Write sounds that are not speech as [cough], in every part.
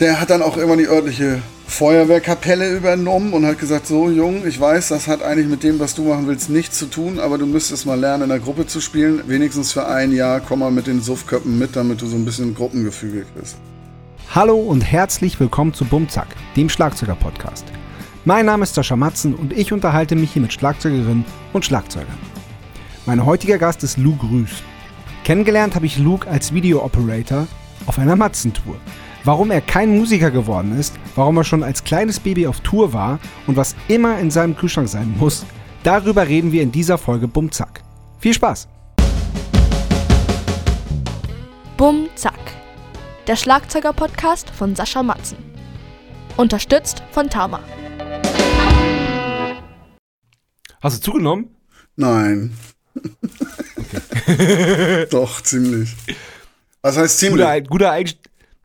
Der hat dann auch irgendwann die örtliche Feuerwehrkapelle übernommen und hat gesagt, so Jung, ich weiß, das hat eigentlich mit dem, was du machen willst, nichts zu tun, aber du müsstest mal lernen, in der Gruppe zu spielen. Wenigstens für ein Jahr komm mal mit den Suffköppen mit, damit du so ein bisschen Gruppengefüge kriegst. Hallo und herzlich willkommen zu Bumzack, dem Schlagzeuger-Podcast. Mein Name ist Sascha Matzen und ich unterhalte mich hier mit Schlagzeugerinnen und Schlagzeugern. Mein heutiger Gast ist Luke Rüß. Kennengelernt habe ich Luke als Video-Operator auf einer Matzentour. Warum er kein Musiker geworden ist, warum er schon als kleines Baby auf Tour war und was immer in seinem Kühlschrank sein muss, darüber reden wir in dieser Folge Bumzack. Viel Spaß! Bumzack, der Schlagzeuger-Podcast von Sascha Matzen. Unterstützt von Tama. Hast du zugenommen? Nein. Okay. [laughs] Doch, ziemlich. Was heißt ziemlich? Guter, guter, Einstieg,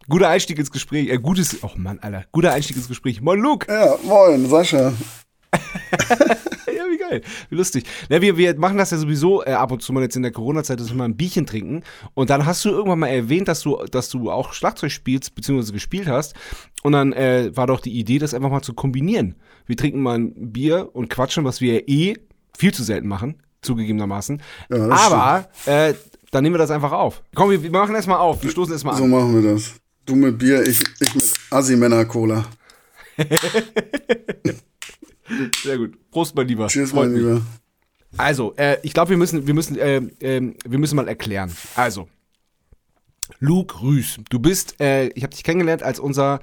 guter Einstieg ins Gespräch. Äh, gutes, oh Mann, Alter. Guter Einstieg ins Gespräch. Moin, Luke. Ja, moin, Sascha. [laughs] ja, wie geil. Wie lustig. Na, wir, wir machen das ja sowieso äh, ab und zu mal jetzt in der Corona-Zeit, dass wir mal ein Bierchen trinken. Und dann hast du irgendwann mal erwähnt, dass du, dass du auch Schlagzeug spielst, beziehungsweise gespielt hast. Und dann äh, war doch die Idee, das einfach mal zu kombinieren. Wir trinken mal ein Bier und quatschen, was wir eh viel zu selten machen, zugegebenermaßen. Ja, Aber äh, dann nehmen wir das einfach auf. Komm, wir, wir machen erstmal auf. Wir stoßen erstmal an. So machen wir das. Du mit Bier, ich, ich mit Assi-Männer-Cola. [laughs] Sehr gut. Prost, mein Lieber. Cheers, Freut mein Lieber. Also, äh, ich glaube, wir müssen, wir, müssen, äh, äh, wir müssen mal erklären. Also, Luke Rüß, du bist, äh, ich habe dich kennengelernt als unser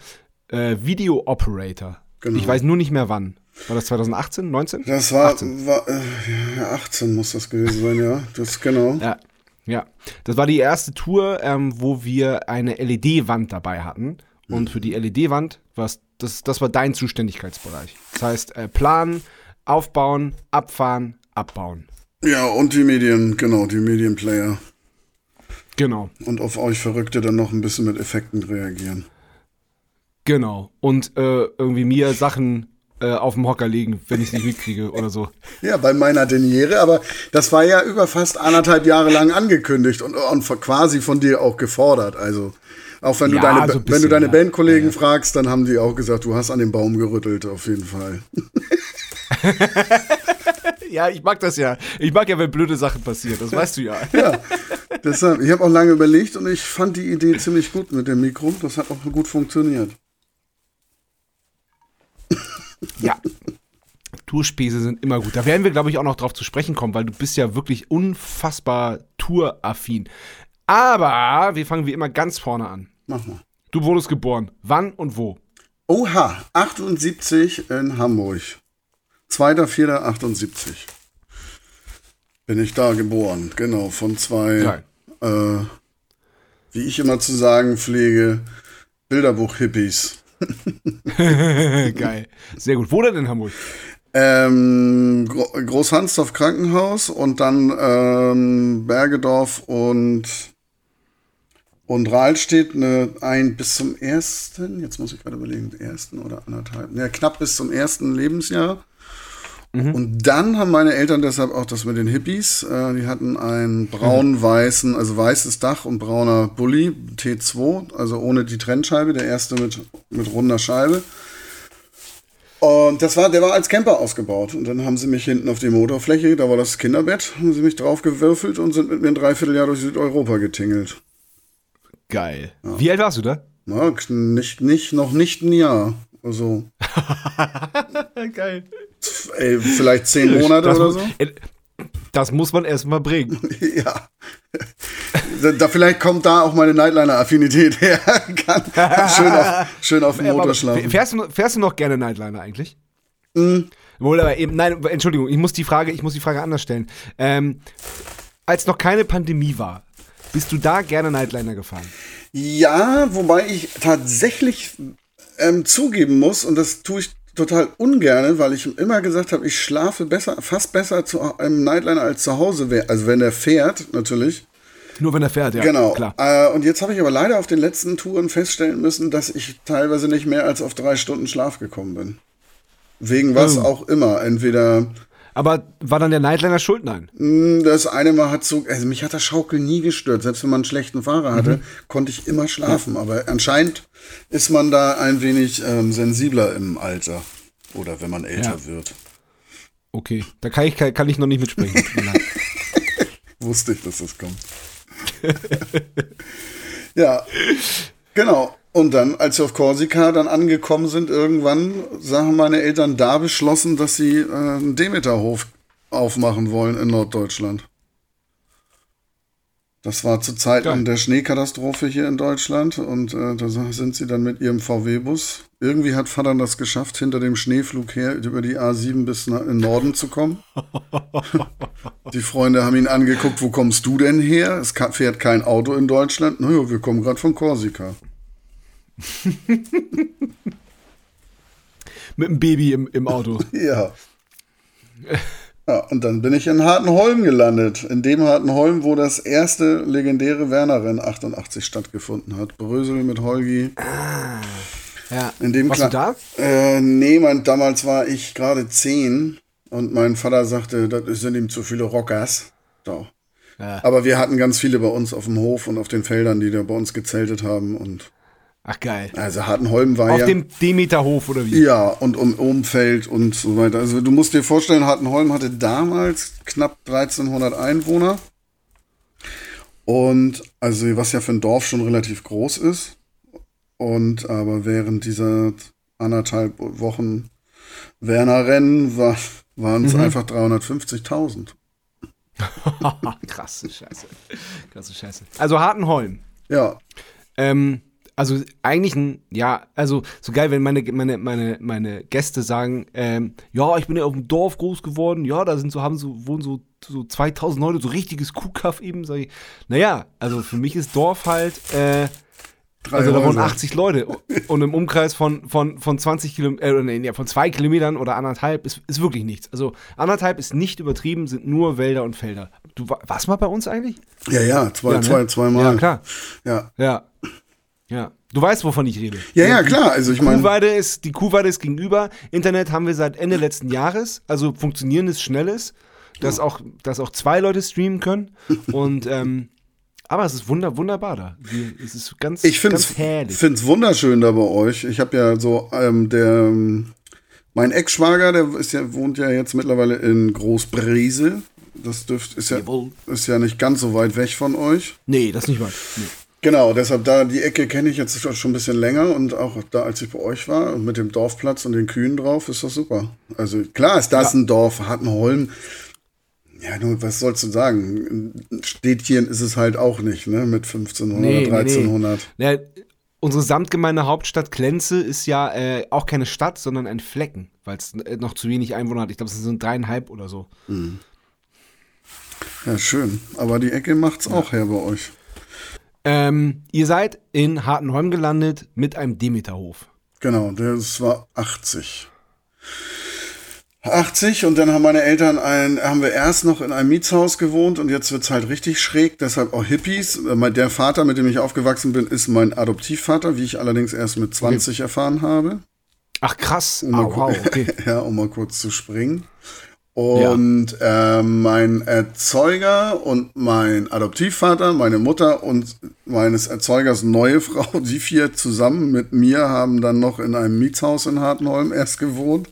äh, Video-Operator. Genau. Ich weiß nur nicht mehr wann. War das 2018, 19? Das war 18, war, äh, 18 muss das gewesen sein, ja. Das genau. Ja. Ja, das war die erste Tour, ähm, wo wir eine LED-Wand dabei hatten. Und für die LED-Wand, was das, das war dein Zuständigkeitsbereich. Das heißt, äh, planen, aufbauen, abfahren, abbauen. Ja, und die Medien, genau, die Medienplayer. Genau. Und auf euch Verrückte dann noch ein bisschen mit Effekten reagieren. Genau. Und äh, irgendwie mir Sachen äh, auf dem Hocker legen, wenn ich es nicht mitkriege oder so. [laughs] Ja, bei meiner Deniere, aber das war ja über fast anderthalb Jahre lang angekündigt und, und quasi von dir auch gefordert. Also auch wenn du ja, deine, so bisschen, wenn du deine ja. Bandkollegen ja, fragst, dann haben die auch gesagt, du hast an dem Baum gerüttelt, auf jeden Fall. [laughs] ja, ich mag das ja. Ich mag ja, wenn blöde Sachen passieren, das weißt du ja. [laughs] ja, deshalb, ich habe auch lange überlegt und ich fand die Idee ziemlich gut mit dem Mikro. Das hat auch gut funktioniert. Ja. Tourspäße sind immer gut. Da werden wir, glaube ich, auch noch drauf zu sprechen kommen, weil du bist ja wirklich unfassbar touraffin. Aber wir fangen wie immer ganz vorne an. Mach mal. Du wurdest geboren. Wann und wo? Oha, 78 in Hamburg. 2.4.78 bin ich da geboren. Genau, von zwei, äh, wie ich immer zu sagen pflege, Bilderbuch-Hippies. [laughs] Geil. Sehr gut. Wo denn in Hamburg? Ähm, Gro Großhansdorf Krankenhaus und dann ähm, Bergedorf und und Rahlstedt eine, ein bis zum ersten, jetzt muss ich gerade überlegen, ersten oder anderthalb, ja, knapp bis zum ersten Lebensjahr. Mhm. Und dann haben meine Eltern deshalb auch das mit den Hippies. Äh, die hatten einen braun-weißen, also weißes Dach und brauner Bulli, T2, also ohne die Trennscheibe, der erste mit, mit runder Scheibe. Und das war, der war als Camper ausgebaut. Und dann haben sie mich hinten auf die Motorfläche, da war das Kinderbett, haben sie mich drauf gewürfelt und sind mit mir ein Dreivierteljahr durch Südeuropa getingelt. Geil. Ja. Wie alt warst du da? Na, nicht, nicht, noch nicht ein Jahr. Also. [laughs] [laughs] Geil. Ey, vielleicht zehn Monate das oder so. Das muss man erstmal bringen. [laughs] ja. Da, vielleicht kommt da auch meine Nightliner-Affinität her. [laughs] Kann, schön auf, schön auf dem Motor schlafen. Fährst du, fährst du noch gerne Nightliner eigentlich? Mhm. Wohl, aber eben, nein, Entschuldigung, ich muss die Frage, ich muss die Frage anders stellen. Ähm, als noch keine Pandemie war, bist du da gerne Nightliner gefahren? Ja, wobei ich tatsächlich ähm, zugeben muss, und das tue ich total ungern, weil ich immer gesagt habe, ich schlafe besser, fast besser zu einem Nightliner als zu Hause, also wenn er fährt, natürlich. Nur wenn er fährt, ja. Genau. Klar. Äh, und jetzt habe ich aber leider auf den letzten Touren feststellen müssen, dass ich teilweise nicht mehr als auf drei Stunden Schlaf gekommen bin. Wegen was oh. auch immer. Entweder Aber war dann der Nightliner schuld? Nein. Mm, Das eine Mal hat so, also mich hat das Schaukeln nie gestört. Selbst wenn man einen schlechten Fahrer hatte, konnte ich immer schlafen. Aber anscheinend ist man da ein wenig ähm, sensibler im Alter. Oder wenn man älter Ja. wird. Okay, da kann ich, kann ich noch nicht mitsprechen. [laughs] Wusste ich, dass das kommt. [laughs] ja, genau. Und dann, als wir auf Korsika dann angekommen sind, irgendwann haben meine Eltern da beschlossen, dass sie äh, einen Demeterhof aufmachen wollen in Norddeutschland. Das war zu Zeiten Geil. der Schneekatastrophe hier in Deutschland und äh, da sind sie dann mit ihrem VW-Bus. Irgendwie hat Vater das geschafft, hinter dem Schneeflug her über die A7 bis nach, in den Norden zu kommen. [laughs] Die Freunde haben ihn angeguckt, wo kommst du denn her? Es fährt kein Auto in Deutschland. Naja, wir kommen gerade von Korsika. [laughs] Mit dem Baby im, im Auto. [laughs] Ja. Ja, und dann bin ich in Hartenholm gelandet. In dem Hartenholm, wo das erste legendäre Werner-Rennen 88 stattgefunden hat. Brösel mit Holgi. Ja. In dem Warst du Kla- da? Äh, nee, mein, damals war ich gerade zehn und mein Vater sagte, das sind ihm zu viele Rockers. So. Ja. Aber wir hatten ganz viele bei uns auf dem Hof und auf den Feldern, die da bei uns gezeltet haben. Und Ach geil. also Hartenholm war Auf ja. dem Demeterhof oder wie? Ja, und um Umfeld und so weiter. Also du musst dir vorstellen, Hartenholm hatte damals knapp 1300 Einwohner. Und also was ja für ein Dorf schon relativ groß ist. Und aber während dieser anderthalb Wochen Werner-Rennen war, waren es einfach 350.000. [laughs] Krasse Scheiße. Krasse Scheiße. Also Hartenholm. Ja, Ähm, also eigentlich ein, ja, also so geil, wenn meine, meine, meine, meine Gäste sagen, ähm, ja, ich bin ja auf dem Dorf groß geworden, ja, da sind so, haben so, wohnen so, so 2000 Leute, so richtiges Kuhkaff eben, sag ich, naja, also für mich ist Dorf halt, äh, drei also da wohnen Häuser. 80 Leute und im Umkreis von, von, von 20 Kilometern, äh, nee, von zwei Kilometern oder anderthalb ist, ist wirklich nichts. Also anderthalb ist nicht übertrieben, sind nur Wälder und Felder. Du wa- warst mal bei uns eigentlich? Ja, ja, zwei, Ja, ne? zwei, zweimal. Ja, klar. Ja. Ja. Ja. Du weißt, wovon ich rede. Ja, ja, klar. Also ich meine, Kuhweide ist, die Kuhweide ist gegenüber. Internet haben wir seit Ende letzten Jahres, also funktionierendes, schnelles, dass auch, dass auch zwei Leute streamen können. [laughs] Und ähm, aber es ist wunder, wunderbar da. Es ist ganz, Ich finde ganz herrlich. es wunderschön da bei euch. Ich habe ja so, ähm, der, ähm, mein Ex-Schwager, der ist ja, wohnt ja jetzt mittlerweile in Großbresel. Das dürft, ist ja, Jawohl. ist ja nicht ganz so weit weg von euch. Nee, das nicht mal. Nee. Genau, deshalb da die Ecke kenne ich jetzt schon ein bisschen länger und auch da, als ich bei euch war und mit dem Dorfplatz und den Kühen drauf, ist das super. Also klar ist das Ja. ein Dorf, Hartenholm. Ja, nur was sollst du sagen? Städtchen ist es halt auch nicht, ne? Mit 1500, Nee, nee, nee. 1300. Ja, unsere Samtgemeinde Hauptstadt Klenze ist ja äh, auch keine Stadt, sondern ein Flecken, weil es äh, noch zu wenig Einwohner hat. Ich glaube, es sind dreieinhalb oder so. Ja, schön. Aber die Ecke macht's auch her bei euch. Ähm, ihr seid in Hartenholm gelandet mit einem Demeterhof. Genau, das war 80. 80 und dann haben meine Eltern ein, haben wir erst noch in einem Mietshaus gewohnt und jetzt wird's halt richtig schräg, deshalb auch Hippies. Äh, Der Vater, mit dem ich aufgewachsen bin, ist mein Adoptivvater, wie ich allerdings erst mit 20 erfahren habe. Ach krass. Um Ah, wow, okay. [laughs] ja, um mal kurz zu springen. Und ähm, mein Erzeuger und mein Adoptivvater, meine Mutter und meines Erzeugers neue [laughs] Frau, die vier zusammen mit mir haben dann noch in einem Mietshaus in Hartenholm erst gewohnt.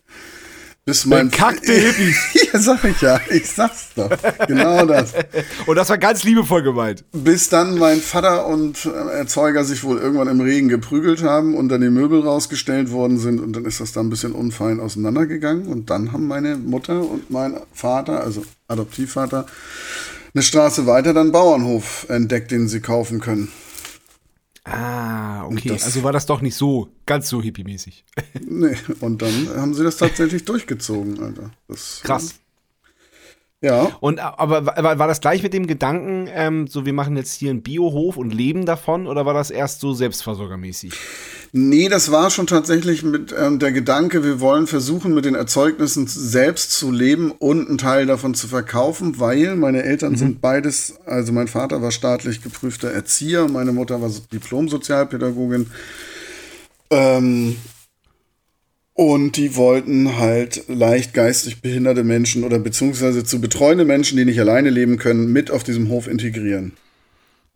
Bis mein Bekackte Hippies. [laughs] ja, sag ich ja, ich sag's doch. Genau das. [laughs] Und das war ganz liebevoll gemeint. Bis dann mein Vater und äh, Erzeuger sich wohl irgendwann im Regen geprügelt haben und dann die Möbel rausgestellt worden sind und dann ist das da ein bisschen unfein auseinandergegangen und dann haben meine Mutter und mein Vater, also Adoptivvater, eine Straße weiter dann Bauernhof entdeckt, den sie kaufen können. Ah, okay. Also war das doch nicht so, ganz so hippiemäßig. [laughs] Nee, und dann haben sie das tatsächlich durchgezogen, Alter. Das, Krass. Ja, Und aber war, war das gleich mit dem Gedanken, ähm, so wir machen jetzt hier einen Biohof und leben davon, oder war das erst so selbstversorgermäßig? Nee, das war schon tatsächlich mit ähm, der Gedanke, wir wollen versuchen, mit den Erzeugnissen selbst zu leben und einen Teil davon zu verkaufen, weil meine Eltern sind beides, also mein Vater war staatlich geprüfter Erzieher, meine Mutter war so- Diplom-Sozialpädagogin. Ähm, Und die wollten halt leicht geistig behinderte Menschen oder beziehungsweise zu betreuende Menschen, die nicht alleine leben können, mit auf diesem Hof integrieren.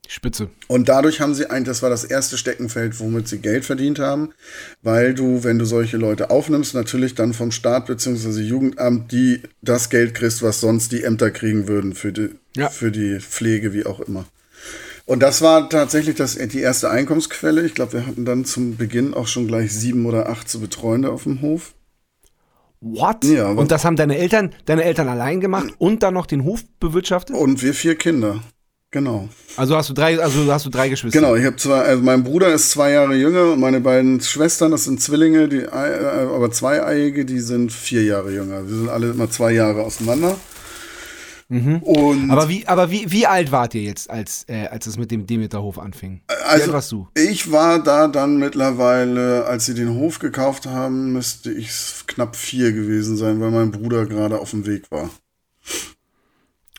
Spitze. Und dadurch haben sie ein, das war das erste Steckenfeld, womit sie Geld verdient haben, weil du, wenn du solche Leute aufnimmst, natürlich dann vom Staat bzw. Jugendamt die das Geld kriegst, was sonst die Ämter kriegen würden für die, ja. für die Pflege, wie auch immer. Und das war tatsächlich das, die erste Einkommensquelle. Ich glaube, wir hatten dann zum Beginn auch schon gleich sieben oder acht zu Betreuende auf dem Hof. What? Ja, und das haben deine Eltern, deine Eltern allein gemacht und dann noch den Hof bewirtschaftet? Und wir vier Kinder. Genau. Also hast du drei, also hast du drei Geschwister. Genau, ich habe zwei, also mein Bruder ist zwei Jahre jünger und meine beiden Schwestern, das sind Zwillinge, die, äh, aber zweieiige, die sind vier Jahre jünger. Wir sind alle immer zwei Jahre auseinander. Mhm. Und aber wie, aber wie, wie alt wart ihr jetzt, als, äh, als es mit dem Demeterhof anfing? Wie also, alt warst du? Ich war da dann mittlerweile, als sie den Hof gekauft haben, müsste ich knapp vier gewesen sein, weil mein Bruder gerade auf dem Weg war.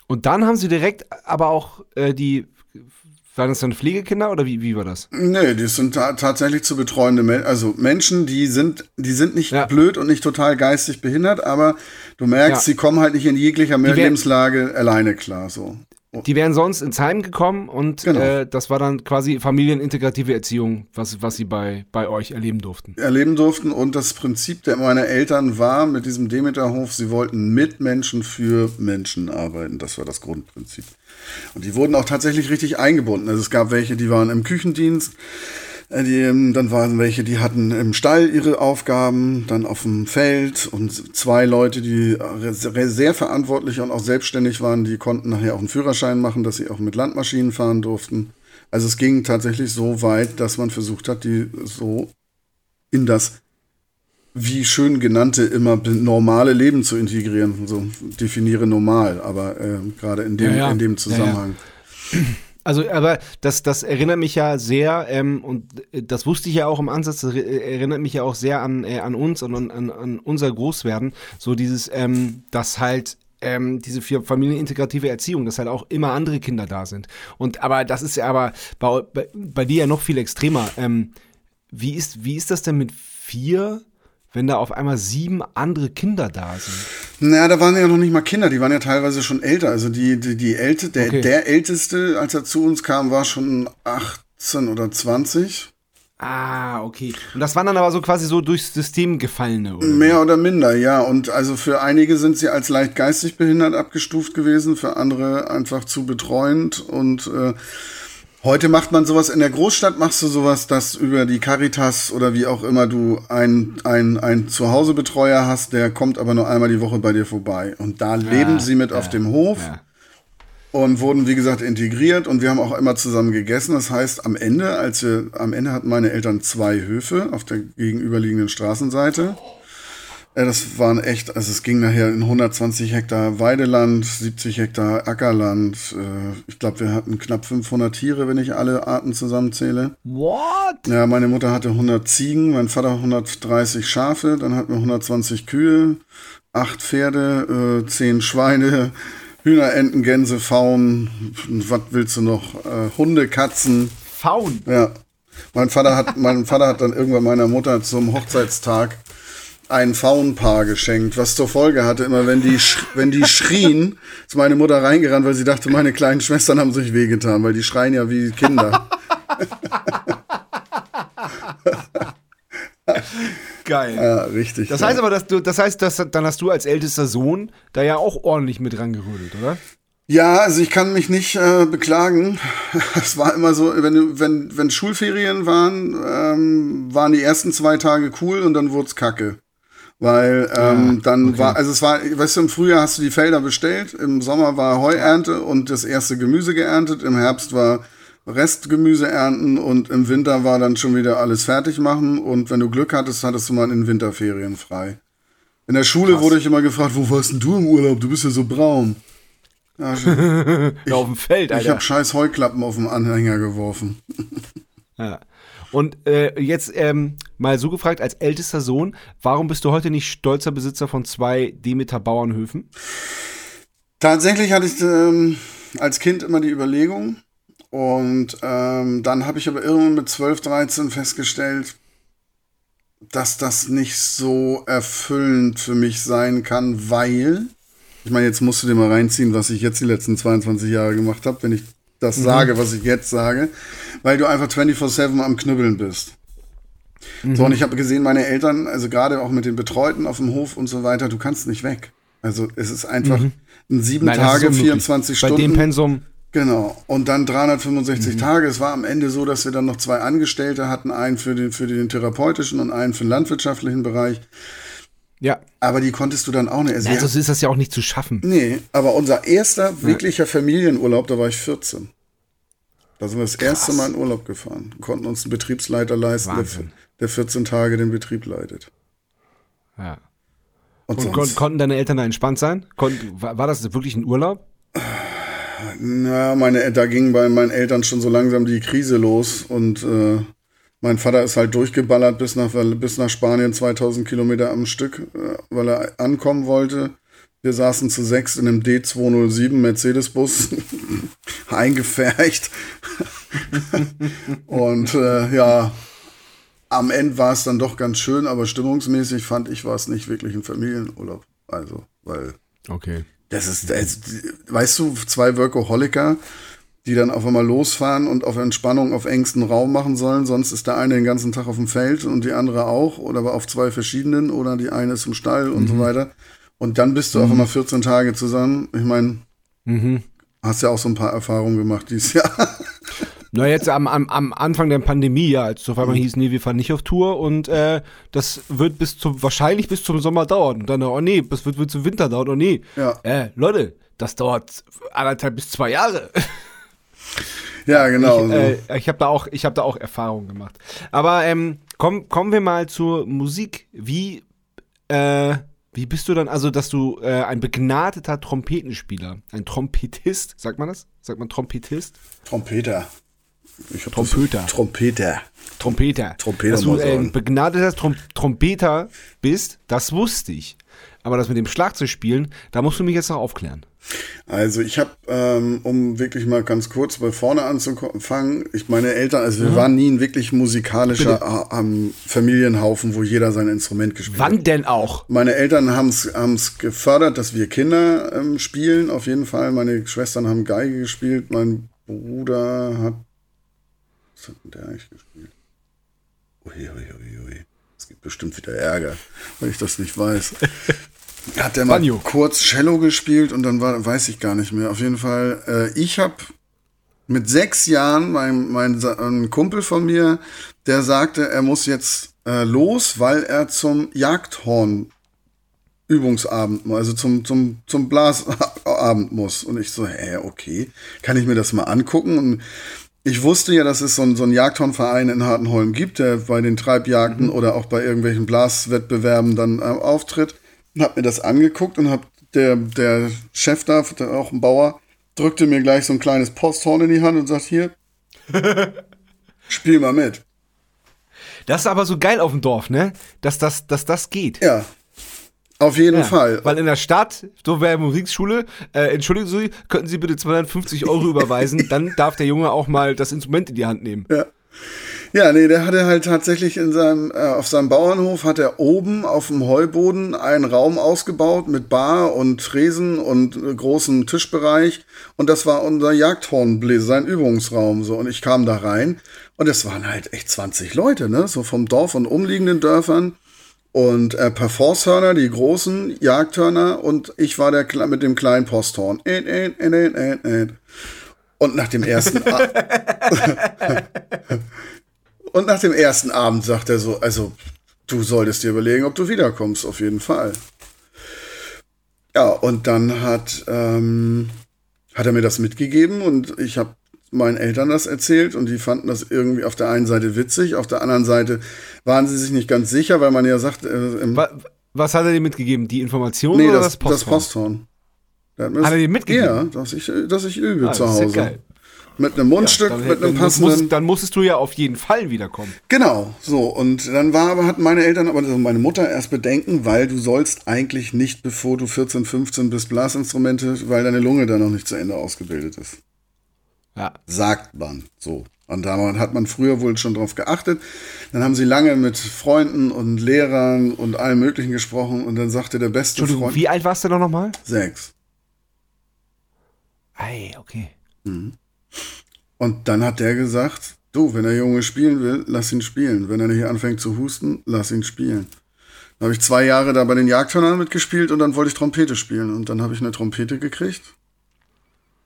Und dann haben sie direkt aber auch äh, die, waren das dann Pflegekinder oder wie, wie war das? Nee, die sind ta tatsächlich zu betreuende Menschen, also Menschen, die sind, die sind nicht ja. blöd und nicht total geistig behindert, aber du merkst, ja. sie kommen halt nicht in jeglicher Lebenslage alleine klar, so. Die wären sonst ins Heim gekommen und genau. äh, das war dann quasi familienintegrative Erziehung, was, was sie bei, bei euch erleben durften. Erleben durften und das Prinzip der meiner Eltern war mit diesem Demeterhof, sie wollten mit Menschen für Menschen arbeiten. Das war das Grundprinzip. Und die wurden auch tatsächlich richtig eingebunden. Also es gab welche, die waren im Küchendienst. Äh, die, ähm, dann waren welche, die hatten im Stall ihre Aufgaben, dann auf dem Feld und zwei Leute, die sehr verantwortlich und auch selbstständig waren, die konnten nachher auch einen Führerschein machen, dass sie auch mit Landmaschinen fahren durften. Also es ging tatsächlich so weit, dass man versucht hat, die so in das wie schön genannte immer normale Leben zu integrieren. So definiere normal, aber äh, gerade in dem, ja, ja. in dem Zusammenhang. Ja, [clears throat] also, aber das, das erinnert mich ja sehr, ähm, und das wusste ich ja auch im Ansatz, das erinnert mich ja auch sehr an, äh, an uns und an, an unser Großwerden. So dieses, ähm, dass halt ähm, diese familienintegrative Erziehung, dass halt auch immer andere Kinder da sind. Und aber das ist ja aber bei, bei, bei dir ja noch viel extremer. Ähm, wie, ist, wie ist das denn mit vier wenn da auf einmal sieben andere Kinder da sind? Naja, da waren ja noch nicht mal Kinder, die waren ja teilweise schon älter. Also die, die, die Älte, der, okay. der Älteste, als er zu uns kam, war schon 18 oder 20. Ah, okay. Und das waren dann aber so quasi so durchs System gefallene, oder? Mehr oder minder, ja. Und also für einige sind sie als leicht geistig behindert abgestuft gewesen, für andere einfach zu betreuend und äh, Heute macht man sowas, in der Großstadt machst du sowas, dass über die Caritas oder wie auch immer du einen ein Zuhausebetreuer hast, der kommt aber nur einmal die Woche bei dir vorbei. Und da ja, leben sie mit ja, auf dem Hof ja. und wurden, wie gesagt, integriert und wir haben auch immer zusammen gegessen. Das heißt, am Ende, als wir, am Ende hatten meine Eltern zwei Höfe auf der gegenüberliegenden Straßenseite. Ja, das waren echt, also es ging nachher in 120 Hektar Weideland, 70 Hektar Ackerland. Äh, ich glaube, wir hatten knapp 500 Tiere, wenn ich alle Arten zusammenzähle. What? Ja, meine Mutter hatte 100 Ziegen, mein Vater 130 Schafe, dann hatten wir 120 Kühe, 8 Pferde, äh, 10 Schweine, Hühner, Enten, Gänse, Pfauen, was willst du noch? Äh, Hunde, Katzen. Pfauen? Ja. Mein Vater hat, mein Vater hat dann irgendwann meiner Mutter zum Hochzeitstag ein Faunpaar geschenkt, was zur Folge hatte, immer wenn die, wenn die schrien, [laughs] ist meine Mutter reingerannt, weil sie dachte, meine kleinen Schwestern haben sich wehgetan, weil die schreien ja wie Kinder. [laughs] Geil. Ja, richtig. Das heißt aber, dass du, das heißt, dass, dann hast du als ältester Sohn da ja auch ordentlich mit rangerüttelt, oder? Ja, also ich kann mich nicht äh, beklagen. [laughs] Es war immer so, wenn, wenn, wenn Schulferien waren, ähm, waren die ersten zwei Tage cool und dann wurde es kacke. Weil ähm, ah, dann okay. war, also es war, weißt du, im Frühjahr hast du die Felder bestellt, im Sommer war Heuernte und das erste Gemüse geerntet, im Herbst war Restgemüse ernten und im Winter war dann schon wieder alles fertig machen und wenn du Glück hattest, hattest du mal in Winterferien frei. In der Schule Krass. wurde ich immer gefragt, wo warst denn du im Urlaub? Du bist ja so braun. Ja, ich, [laughs] auf dem Feld, Alter. Ich habe scheiß Heuklappen auf dem Anhänger geworfen. ja. Und äh, jetzt ähm, mal so gefragt, als ältester Sohn, warum bist du heute nicht stolzer Besitzer von zwei Demeter Bauernhöfen? Tatsächlich hatte ich ähm, als Kind immer die Überlegung. Und ähm, dann habe ich aber irgendwann mit 12, 13 festgestellt, dass das nicht so erfüllend für mich sein kann, weil, ich meine, jetzt musst du dir mal reinziehen, was ich jetzt die letzten 22 Jahre gemacht habe, wenn ich das mhm. sage, was ich jetzt sage, weil du einfach 24-7 am Knüppeln bist. Mhm. So, und ich habe gesehen, meine Eltern, also gerade auch mit den Betreuten auf dem Hof und so weiter, du kannst nicht weg. Also es ist einfach mhm. ein sieben Nein, Tage, 24 Stunden. Bei dem Pensum. Genau. Und dann 365 mhm. Tage. Es war am Ende so, dass wir dann noch zwei Angestellte hatten, einen für den, für den therapeutischen und einen für den landwirtschaftlichen Bereich. Ja. Aber die konntest du dann auch nicht. Also, also so ist das ja auch nicht zu schaffen. Nee, aber unser erster wirklicher Familienurlaub, da war ich 14. Da sind wir das Krass. erste Mal in Urlaub gefahren. konnten uns einen Betriebsleiter leisten, der, der 14 Tage den Betrieb leitet. Ja. Und, und kon konnten deine Eltern da entspannt sein? Kon war, war das wirklich ein Urlaub? Na, meine, da ging bei meinen Eltern schon so langsam die Krise los und äh, mein Vater ist halt durchgeballert bis nach, bis nach Spanien 2000 Kilometer am Stück, äh, weil er ankommen wollte. Wir saßen zu sechs in einem D207 Mercedes-Bus, [laughs] eingefärcht. [laughs] und äh, ja, am Ende war es dann doch ganz schön, aber stimmungsmäßig fand ich, war es nicht wirklich ein Familienurlaub. Also, weil. Okay. Das ist, das, weißt du, zwei Workaholiker, die dann auf einmal losfahren und auf Entspannung auf engstem Raum machen sollen. Sonst ist der eine den ganzen Tag auf dem Feld und die andere auch oder aber auf zwei verschiedenen oder die eine ist im Stall und mhm. so weiter. Und dann bist du mhm. auf einmal 14 Tage zusammen. Ich meine, mhm. hast ja auch so ein paar Erfahrungen gemacht dieses Jahr. [laughs] Na, jetzt am, am, am Anfang der Pandemie, ja, als es auf einmal hieß, nee, wir fahren nicht auf Tour und äh, das wird bis zum, wahrscheinlich bis zum Sommer dauern. Und dann, oh nee, das wird, wird zum Winter dauern, oh nee. Ja. Äh, Leute, das dauert anderthalb bis zwei Jahre. [laughs] Ja, genau. Ich, äh, ich habe da auch, ich habe da auch Erfahrungen gemacht. Aber ähm, komm, kommen wir mal zur Musik. Wie, äh, wie bist du dann, also, dass du äh, ein begnadeter Trompetenspieler, ein Trompetist, sagt man das? Sagt man Trompetist? Trompeter. Trompeter. Trompeter. Trompeter. Trompeter. Dass du ein begnadeter Trom Trompeter bist, das wusste ich. Aber das mit dem Schlagzeug spielen, da musst du mich jetzt noch aufklären. Also ich habe, ähm, um wirklich mal ganz kurz bei vorne anzufangen, ich meine Eltern, also wir mhm. waren nie ein wirklich musikalischer ähm, Familienhaufen, wo jeder sein Instrument gespielt Wann hat. Wann denn auch? Meine Eltern haben es gefördert, dass wir Kinder ähm, spielen, auf jeden Fall. Meine Schwestern haben Geige gespielt, mein Bruder hat was hat denn der eigentlich gespielt? Ui, ui, ui, ui. Es gibt bestimmt wieder Ärger, weil ich das nicht weiß. [laughs] Hat der mal Banjo. kurz Cello gespielt und dann war, weiß ich gar nicht mehr. Auf jeden Fall, äh, ich habe mit sechs Jahren, mein, mein ein Kumpel von mir, der sagte, er muss jetzt äh, los, weil er zum Jagdhorn Übungsabend, also zum, zum, zum Blasabend muss. Und ich so, hä, okay, kann ich mir das mal angucken? Und ich wusste ja, dass es so, ein, so einen Jagdhornverein in Hartenholm gibt, der bei den Treibjagden mhm. oder auch bei irgendwelchen Blaswettbewerben dann äh, auftritt. Hab mir das angeguckt und hab der, der Chef da, auch ein Bauer, drückte mir gleich so ein kleines Posthorn in die Hand und sagt, hier, [laughs] spiel mal mit. Das ist aber so geil auf dem Dorf, ne? Dass das, dass das geht. Ja, auf jeden ja, Fall. Weil in der Stadt, so wäre Musikschule, äh, entschuldigen Sie, könnten Sie bitte 250 Euro überweisen, [laughs] dann darf der Junge auch mal das Instrument in die Hand nehmen. Ja. Ja, nee, der hatte halt tatsächlich in seinem, äh, auf seinem Bauernhof hat er oben auf dem Heuboden einen Raum ausgebaut mit Bar und Tresen und äh, großem Tischbereich. Und das war unser Jagdhornbläser, sein Übungsraum, so. Und ich kam da rein und es waren halt echt 20 Leute, ne, so vom Dorf und umliegenden Dörfern. Und äh, Perforce-Hörner, die großen Jagdhörner und ich war der mit dem kleinen Posthorn. Und nach dem ersten [laughs] [laughs] Und nach dem ersten Abend sagt er so, also du solltest dir überlegen, ob du wiederkommst, auf jeden Fall. Ja, und dann hat, ähm, hat er mir das mitgegeben und ich habe meinen Eltern das erzählt und die fanden das irgendwie auf der einen Seite witzig, auf der anderen Seite waren sie sich nicht ganz sicher, weil man ja sagt. Äh, was hat er dir mitgegeben? Die Information nee, oder das, das Posthorn? Das Posthorn. Hat er dir mitgegeben? Ja, dass ich, dass ich übe ah, zu Hause. Ist ja geil. Mit einem Mundstück, ja, dann, mit einem passenden. Musst, dann musstest du ja auf jeden Fall wiederkommen. Genau, so. Und dann war aber, hatten meine Eltern, aber also meine Mutter erst Bedenken, weil du sollst eigentlich nicht, bevor du 14, 15 bist, Blasinstrumente, weil deine Lunge da noch nicht zu Ende ausgebildet ist. Ja. Sagt man so. Und da hat man früher wohl schon drauf geachtet. Dann haben sie lange mit Freunden und Lehrern und allem Möglichen gesprochen und dann sagte der beste Freund. wie alt warst du noch nochmal? Sechs. Ei, okay. Und dann hat der gesagt, du, wenn der Junge spielen will, lass ihn spielen. Wenn er nicht anfängt zu husten, lass ihn spielen. Dann habe ich zwei Jahre da bei den Jagdhörnern mitgespielt und dann wollte ich Trompete spielen. Und dann habe ich eine Trompete gekriegt.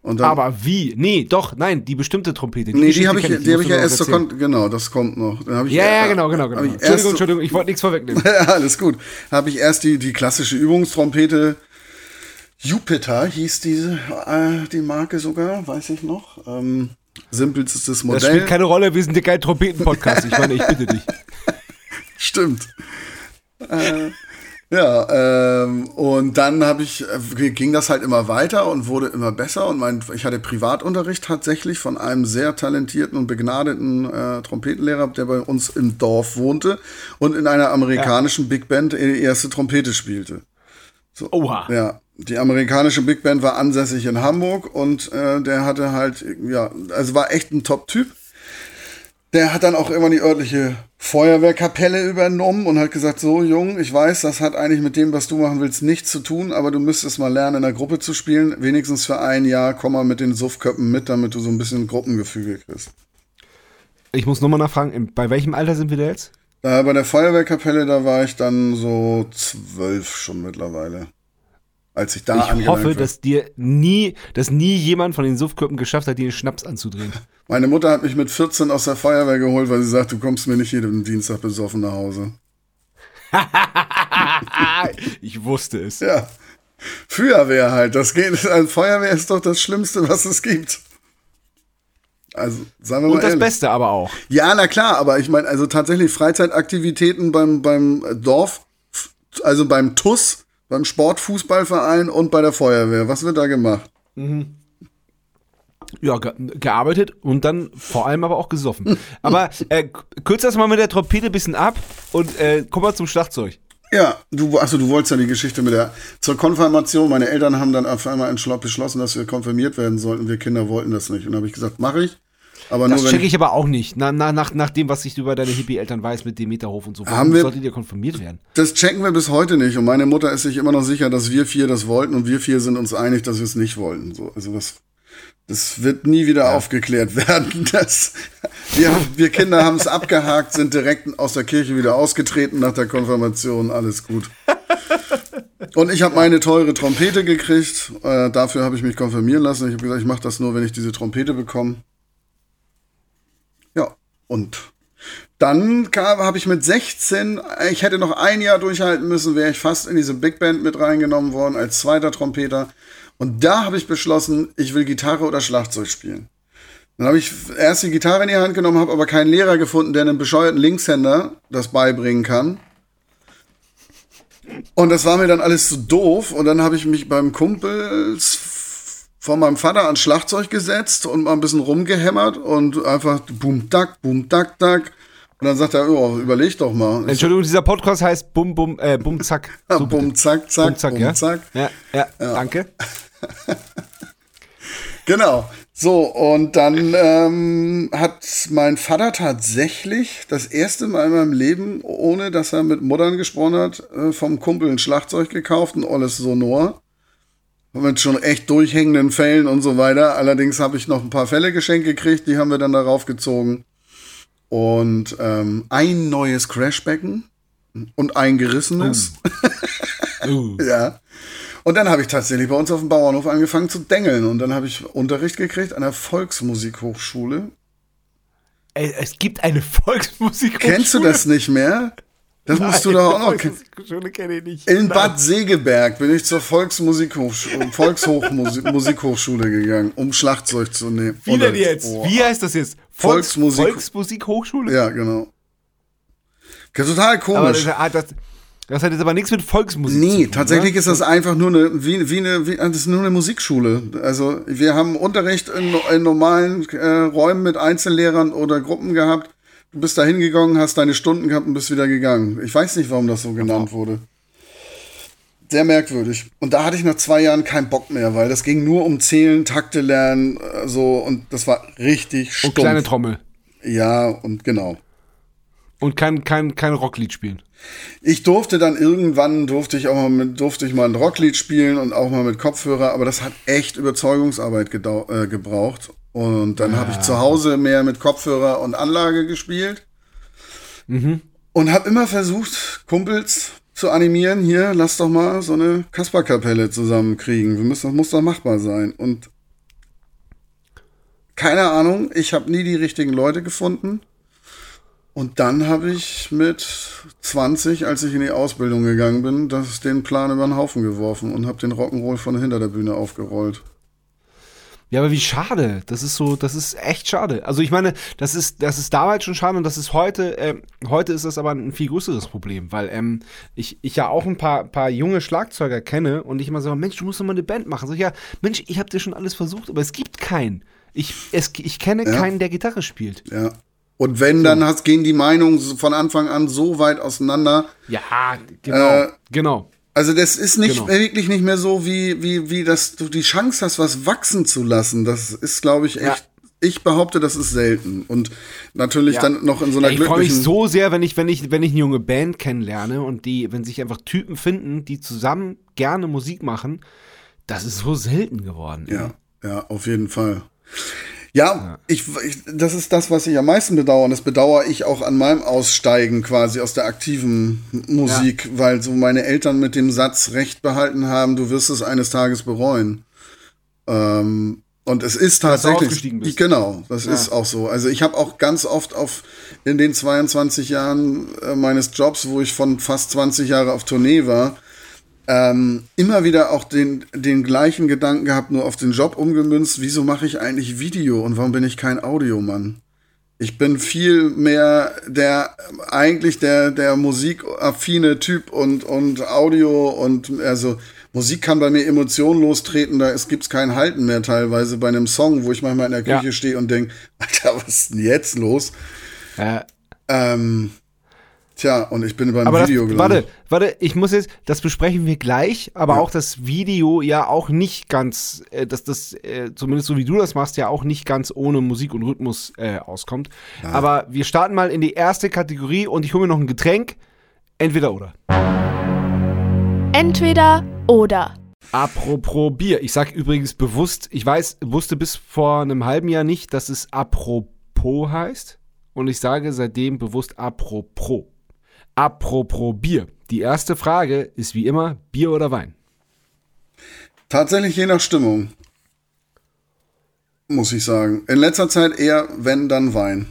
Aber wie? Nee, doch, nein, die bestimmte Trompete. nee, die habe ich, die hab ich ja erst so, genau, das kommt noch. Ich, Ja, ja, genau, genau, genau. ich Entschuldigung, Entschuldigung, ich wollte nichts vorwegnehmen. [laughs] ja, alles gut. Habe ich erst die, die klassische Übungstrompete. Jupiter hieß diese, äh, die Marke sogar, weiß ich noch. Ähm, simpelstes Das Modell. spielt keine Rolle, wir sind der geil Trompeten-Podcast. Ich meine, ich bitte dich. [laughs] Stimmt. äh, ja, ähm, und dann habe ich, äh, ging das halt immer weiter und wurde immer besser. Und mein, ich hatte Privatunterricht tatsächlich von einem sehr talentierten und begnadeten äh, Trompetenlehrer, der bei uns im Dorf wohnte und in einer amerikanischen Big Band die erste Trompete spielte. Oha. Ja, die amerikanische Big Band war ansässig in Hamburg und äh, der hatte halt, ja, also war echt ein Top-Typ. Der hat dann auch immer die örtliche Feuerwehrkapelle übernommen und hat gesagt, so Jung, ich weiß, das hat eigentlich mit dem, was du machen willst, nichts zu tun, aber du müsstest mal lernen, in der Gruppe zu spielen. Wenigstens für ein Jahr komm mal mit den Suffköppen mit, damit du so ein bisschen Gruppengefüge kriegst. Ich muss nochmal nachfragen, bei welchem Alter sind wir da jetzt? Da bei der Feuerwehrkapelle, da war ich dann so zwölf schon mittlerweile. Als ich da Ich hoffe, war. dass dir nie, dass nie jemand von den Suffköppen geschafft hat, dir einen Schnaps anzudrehen. Meine Mutter hat mich mit 14 aus der Feuerwehr geholt, weil sie sagt, du kommst mir nicht jeden Dienstag besoffen nach Hause. [laughs] ich wusste es. Ja. Feuerwehr halt. Das geht. Ein Feuerwehr ist doch das Schlimmste, was es gibt. Also, sagen wir mal Und das ehrlich. Beste aber auch. Ja, na klar, aber ich meine, also tatsächlich Freizeitaktivitäten beim, beim Dorf, also beim TUS, beim Sportfußballverein und bei der Feuerwehr. Was wird da gemacht? Ja, ge gearbeitet und dann vor allem aber auch gesoffen. [laughs] Aber äh, kürz das mal mit der Trompete ein bisschen ab und äh, komm mal zum Schlagzeug. Ja, du, achso, du wolltest ja die Geschichte mit der, zur Konfirmation, meine Eltern haben dann auf einmal beschlossen, dass wir konfirmiert werden sollten. Wir Kinder wollten das nicht. Und da habe ich gesagt, mache ich. Aber Das checke ich aber auch nicht. Na, na, nach, nach dem, was ich über deine Hippie-Eltern weiß mit Demeterhof und so. Haben wir- solltet ihr konfirmiert werden? Das checken wir bis heute nicht. Und meine Mutter ist sich immer noch sicher, dass wir vier das wollten und wir vier sind uns einig, dass wir es nicht wollten. So, also das, das wird nie wieder aufgeklärt [laughs] werden. Das, wir, wir Kinder haben es abgehakt, sind direkt aus der Kirche wieder ausgetreten nach der Konfirmation. Alles gut. Und ich habe meine teure Trompete gekriegt. Äh, dafür habe ich mich konfirmieren lassen. Ich habe gesagt, ich mache das nur, wenn ich diese Trompete bekomme. Und dann habe ich mit 16, ich hätte noch ein Jahr durchhalten müssen, wäre ich fast in diese Big Band mit reingenommen worden als zweiter Trompeter. Und da habe ich beschlossen, ich will Gitarre oder Schlagzeug spielen. Dann habe ich erst die Gitarre in die Hand genommen, habe aber keinen Lehrer gefunden, der einem bescheuerten Linkshänder das beibringen kann. Und das war mir dann alles zu doof. Und dann habe ich mich beim Kumpel von meinem Vater ans Schlagzeug gesetzt und mal ein bisschen rumgehämmert und einfach boom, dack, boom, dack, dack. Und dann sagt er, oh, überleg doch mal. Entschuldigung, dieser Podcast heißt Bum Bum, äh, Bum Zack. [laughs] so, bumm, zack, zack, Bum Zack, bumm, ja? zack. Ja, ja, danke. [laughs] Genau. So, und dann ähm, hat mein Vater tatsächlich das erste Mal in meinem Leben, ohne dass er mit Muttern gesprochen hat, äh, vom Kumpel ein Schlagzeug gekauft, ein Olles Sonor. Mit schon echt durchhängenden Fällen und so weiter. Allerdings habe ich noch ein paar Fälle geschenkt gekriegt, die haben wir dann darauf gezogen. Und ähm, ein neues Crashbecken und ein gerissenes. [laughs] Uh. Ja. Und dann habe ich tatsächlich bei uns auf dem Bauernhof angefangen zu dengeln. Und dann habe ich Unterricht gekriegt an der Volksmusikhochschule. Es gibt eine [laughs] Volksmusik. Kennst du das nicht mehr? Das musst du doch auch noch kennen. Kenne ich nicht. In Bad Segeberg bin ich zur Volksmusikhochschule, gegangen, um Schlagzeug zu nehmen. Wie denn jetzt? Oh. Wie heißt das jetzt? Volks Volksmusik- Volksmusikhochschule? Ja, genau. Total Aber komisch. das, hat- das, das hat jetzt aber nichts mit Volksmusik zu Nee, tun. tatsächlich ne? ist das einfach nur eine, wie, wie eine, wie, das ist nur eine Musikschule. Also wir haben Unterricht in, in normalen äh, Räumen mit Einzellehrern oder Gruppen gehabt. Du bist da hingegangen, hast deine Stunden gehabt und bist wieder gegangen. Ich weiß nicht, warum das so genannt wurde. Sehr merkwürdig. Und da hatte ich nach zwei Jahren keinen Bock mehr, weil das ging nur um Zählen, Takte lernen, äh, so und das war richtig Und stumpf. kleine Trommel. Ja, und genau. Und kein, kein, kein Rocklied spielen. Ich durfte dann irgendwann, durfte ich auch mal mit, durfte ich mal ein Rocklied spielen und auch mal mit Kopfhörer, aber das hat echt Überzeugungsarbeit äh, gebraucht. Und dann ah. habe ich zu Hause mehr mit Kopfhörer und Anlage gespielt. Mhm. Und habe immer versucht, Kumpels zu animieren, hier, lass doch mal so eine Kasperkapelle zusammenkriegen. Wir müssen, das muss doch machbar sein. Und keine Ahnung, ich habe nie die richtigen Leute gefunden. Und dann habe ich mit 20, als ich in die Ausbildung gegangen bin, das, den Plan über den Haufen geworfen und habe den Rock'n'Roll von hinter der Bühne aufgerollt. Ja, aber wie schade. Das ist so, das ist echt schade. Also ich meine, das ist, das ist damals schon schade und das ist heute, äh, heute ist das aber ein viel größeres Problem, weil ähm, ich, ich ja auch ein paar, paar junge Schlagzeuger kenne und ich immer sage, Mensch, du musst doch mal eine Band machen. Sag ich, ja, Mensch, ich habe dir schon alles versucht, aber es gibt keinen. Ich, es, ich kenne ja. keinen, der Gitarre spielt. Ja. Und wenn, dann hast, gehen die Meinungen von Anfang an so weit auseinander. Ja, genau. Äh, genau. Also das ist nicht genau. wirklich nicht mehr so, wie, wie, wie dass du die Chance hast, was wachsen zu lassen. Das ist, glaube ich, echt. Ja. Ich behaupte, das ist selten. Und natürlich ja. dann noch in so einer Ey, Ich freue mich so sehr, wenn ich, wenn ich, wenn ich eine junge Band kennenlerne und die, wenn sich einfach Typen finden, die zusammen gerne Musik machen. Das ist so selten geworden. Ja, ey. ja, auf jeden Fall. Ja, ja. Ich, ich, das ist das, was ich am meisten bedauere. Und das bedauere ich auch an meinem Aussteigen quasi aus der aktiven Musik, ja. weil so meine Eltern mit dem Satz recht behalten haben, du wirst es eines Tages bereuen. Ähm, und es ist tatsächlich. Genau, das ja. ist auch so. Also ich habe auch ganz oft auf in den 22 Jahren äh, meines Jobs, wo ich von fast 20 Jahre auf Tournee war, ähm, immer wieder auch den, den gleichen Gedanken gehabt, nur auf den Job umgemünzt. Wieso mache ich eigentlich Video und warum bin ich kein Audiomann? Ich bin viel mehr der, eigentlich der, der musikaffine Typ und, und Audio und, also, Musik kann bei mir emotionlos treten, da gibt es kein Halten mehr teilweise bei einem Song, wo ich manchmal in der Küche ja. stehe und denke, [laughs] Alter, was ist denn jetzt los? Ja. Ähm, Tja, und ich bin beim aber Video das, gelandet. Warte, warte, ich muss jetzt, das besprechen wir gleich, aber ja. auch das Video ja auch nicht ganz, äh, dass das, äh, zumindest so wie du das machst, ja auch nicht ganz ohne Musik und Rhythmus äh, auskommt. Ja. Aber wir starten mal in die erste Kategorie und ich hole mir noch ein Getränk. Entweder oder. Entweder oder. Apropos Bier. Ich sag übrigens bewusst, ich weiß, wusste bis vor einem halben Jahr nicht, dass es apropos heißt. Und ich sage seitdem bewusst apropos. Apropos Bier. Die erste Frage ist wie immer Bier oder Wein? Tatsächlich je nach Stimmung. Muss ich sagen. In letzter Zeit eher, wenn, dann Wein.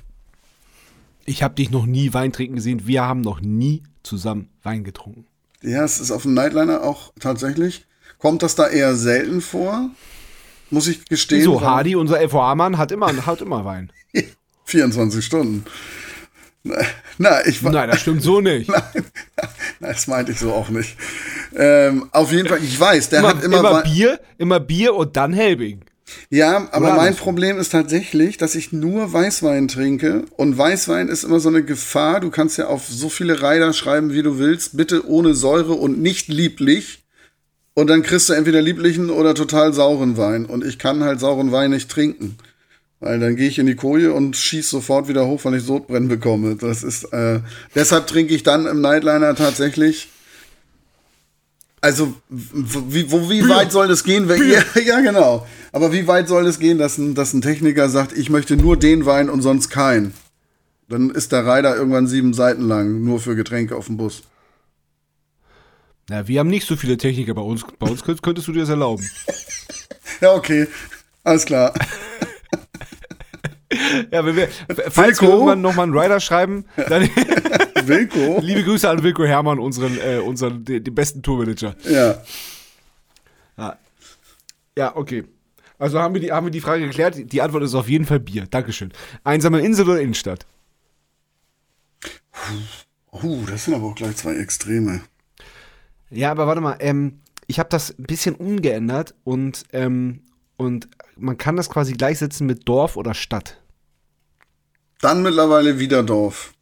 Ich habe dich noch nie Wein trinken gesehen. Wir haben noch nie zusammen Wein getrunken. Ja, es ist auf dem Nightliner auch tatsächlich. Kommt das da eher selten vor? Muss ich gestehen. So, Hardy, unser FOA-Mann, hat immer, hat immer Wein. [laughs] 24 Stunden. [laughs] Na, ich Nein, das stimmt so nicht. [laughs] Nein, [laughs] das meinte ich so auch nicht. Ähm, auf jeden Fall, ich weiß, der immer, hat immer, immer Bier, immer Bier und dann Helbing. Ja, aber mein Problem ist tatsächlich, dass ich nur Weißwein trinke und Weißwein ist immer so eine Gefahr. Du kannst ja auf so viele Reiter schreiben, wie du willst, bitte ohne Säure und nicht lieblich. Und dann kriegst du entweder lieblichen oder total sauren Wein. Und ich kann halt sauren Wein nicht trinken. Weil dann gehe ich in die Koje und schieße sofort wieder hoch, weil ich Sodbrennen bekomme. Das ist, äh, deshalb trinke ich dann im Nightliner tatsächlich. Also, wie, wo, wie weit soll das gehen? Wenn, ja, [laughs] ja, genau. Aber wie weit soll es gehen, dass ein, dass ein Techniker sagt, ich möchte nur den Wein und sonst keinen? Dann ist der Rider irgendwann sieben Seiten lang, nur für Getränke auf dem Bus. Na, wir haben nicht so viele Techniker bei uns. Bei uns könntest du dir das erlauben. [laughs] ja, okay. Alles klar. [laughs] [laughs] Ja, wenn wir, falls Wilko? wir irgendwann nochmal einen Rider schreiben, dann [laughs] Wilko. liebe Grüße an Wilko Hermann, unseren, äh, unseren, den, den besten Tourmanager. Ja. ja. Ja, okay. Also haben wir, die, haben wir die Frage geklärt. Die Antwort ist auf jeden Fall Bier. Dankeschön. Einsame Insel oder Innenstadt? Uh, das sind aber auch gleich zwei Extreme. Ja, aber warte mal. Ähm, ich habe das ein bisschen umgeändert und, ähm, und man kann das quasi gleichsetzen mit Dorf oder Stadt. Dann mittlerweile wieder Dorf.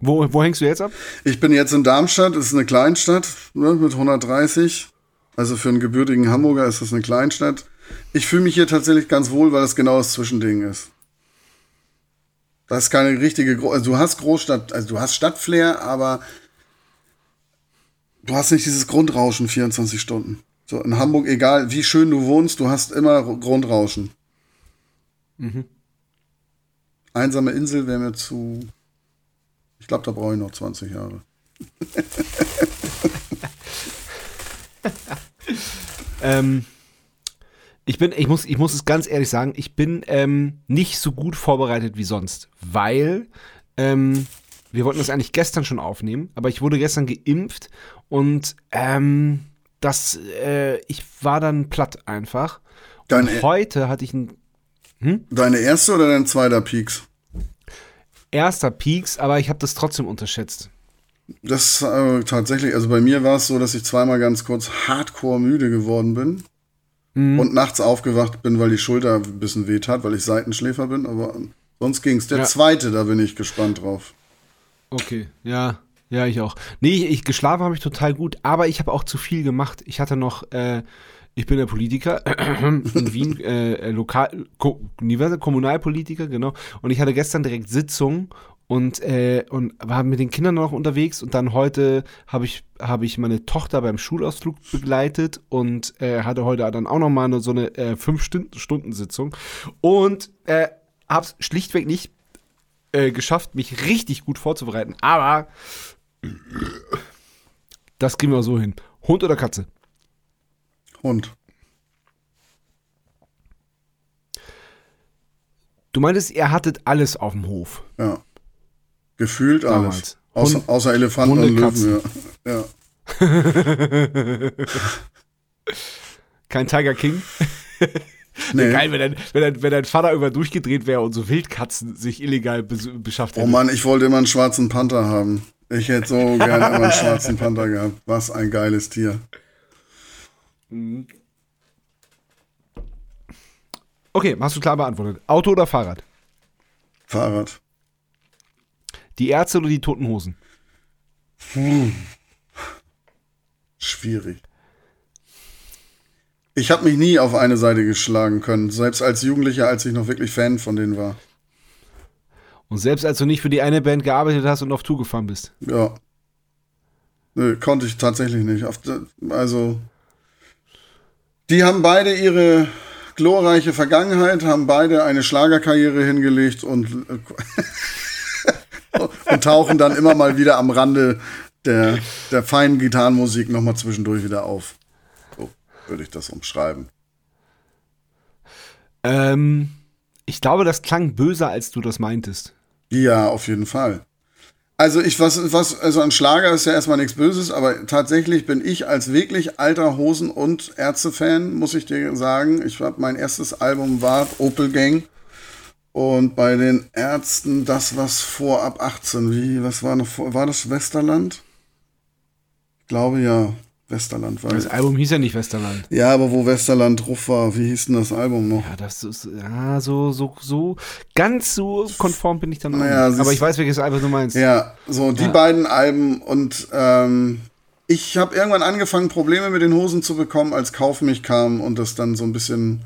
Wo, wo hängst du jetzt ab? Ich bin jetzt in Darmstadt, ist eine Kleinstadt ne, mit 130. Also für einen gebürtigen Hamburger ist das eine Kleinstadt. Ich fühle mich hier tatsächlich ganz wohl, weil das genau das Zwischending ist. Das ist keine richtige, Gro also du hast Großstadt, also du hast Stadtflair, aber du hast nicht dieses Grundrauschen 24 Stunden. So in Hamburg, egal wie schön du wohnst, du hast immer Grundrauschen. Mhm. Einsame Insel wäre mir zu. Ich glaube, da brauche ich noch 20 Jahre. [laughs] ähm, ich bin, ich muss, ich muss es ganz ehrlich sagen, ich bin ähm, nicht so gut vorbereitet wie sonst, weil ähm, wir wollten das eigentlich gestern schon aufnehmen, aber ich wurde gestern geimpft und ähm, das, äh, ich war dann platt einfach. Und Deine, heute hatte ich ein. Hm? Deine erste oder dein zweiter Peaks? Erster Peaks, aber ich habe das trotzdem unterschätzt. Das äh, tatsächlich, also bei mir war es so, dass ich zweimal ganz kurz hardcore müde geworden bin mhm. und nachts aufgewacht bin, weil die Schulter ein bisschen weht hat, weil ich Seitenschläfer bin, aber sonst ging es. Der ja. zweite, da bin ich gespannt drauf. Okay, ja. Ja, ich auch. Nee, ich, geschlafen habe ich total gut, aber ich habe auch zu viel gemacht. Ich hatte noch, äh, ich bin der Politiker [clears throat] in Wien, äh, äh, lokal, ko, Kommunalpolitiker, genau. Und ich hatte gestern direkt Sitzung und, äh, und war mit den Kindern noch unterwegs und dann heute habe ich, hab ich meine Tochter beim Schulausflug begleitet und äh, hatte heute dann auch nochmal so eine äh, Fünf-Stunden-Sitzung und äh, habe es schlichtweg nicht äh, geschafft, mich richtig gut vorzubereiten. Aber das kriegen wir so hin. Hund oder Katze? Hund. Du meintest, ihr hattet alles auf dem Hof. Ja. Gefühlt alles. Außer, Hund, außer Elefanten Hunde, und Löwen. Ja. ja. [laughs] Kein Tiger King? [laughs] Nee. Geil, wenn dein, wenn, dein, wenn dein Vater über durchgedreht wäre und so Wildkatzen sich illegal beschafft hätte. Oh Mann, ich wollte immer einen schwarzen Panther haben. Ich hätte so gerne immer einen schwarzen Panther gehabt. Was ein geiles Tier. Okay, hast du klar beantwortet. Auto oder Fahrrad? Fahrrad. Die Ärzte oder die Toten Hosen? Hm. Schwierig. Ich habe mich nie auf eine Seite geschlagen können, selbst als Jugendlicher, als ich noch wirklich Fan von denen war. Und selbst als du nicht für die eine Band gearbeitet hast und auf Tour gefahren bist? Ja. Nö, konnte ich tatsächlich nicht. Also, die haben beide ihre glorreiche Vergangenheit, haben beide eine Schlagerkarriere hingelegt und [laughs] und tauchen dann immer mal wieder am Rande der, der feinen Gitarrenmusik nochmal zwischendurch wieder auf. So würde ich das umschreiben. Ähm, ich glaube, das klang böser, als du das meintest. Ja, auf jeden Fall. Also ich was was also ein Schlager ist ja erstmal nichts Böses, aber tatsächlich bin ich als wirklich alter Hosen und Ärzte-Fan, muss ich dir sagen. Ich habe mein erstes Album war Opel Gang und bei den Ärzten das, was vor ab 18, wie, was war noch war das Westerland? Ich glaube ja, Westerland war. Das Album hieß ja nicht Westerland. Ja, aber wo Westerland drauf war, wie hieß denn das Album noch? Ja, das ist, ja, so, so, so, ganz so konform bin ich dann naja, auch Aber ich weiß, welches Album du meinst. Ja, so, die ja. beiden Alben und, ähm, ich habe irgendwann angefangen, Probleme mit den Hosen zu bekommen, als Kauf mich kam und das dann so ein bisschen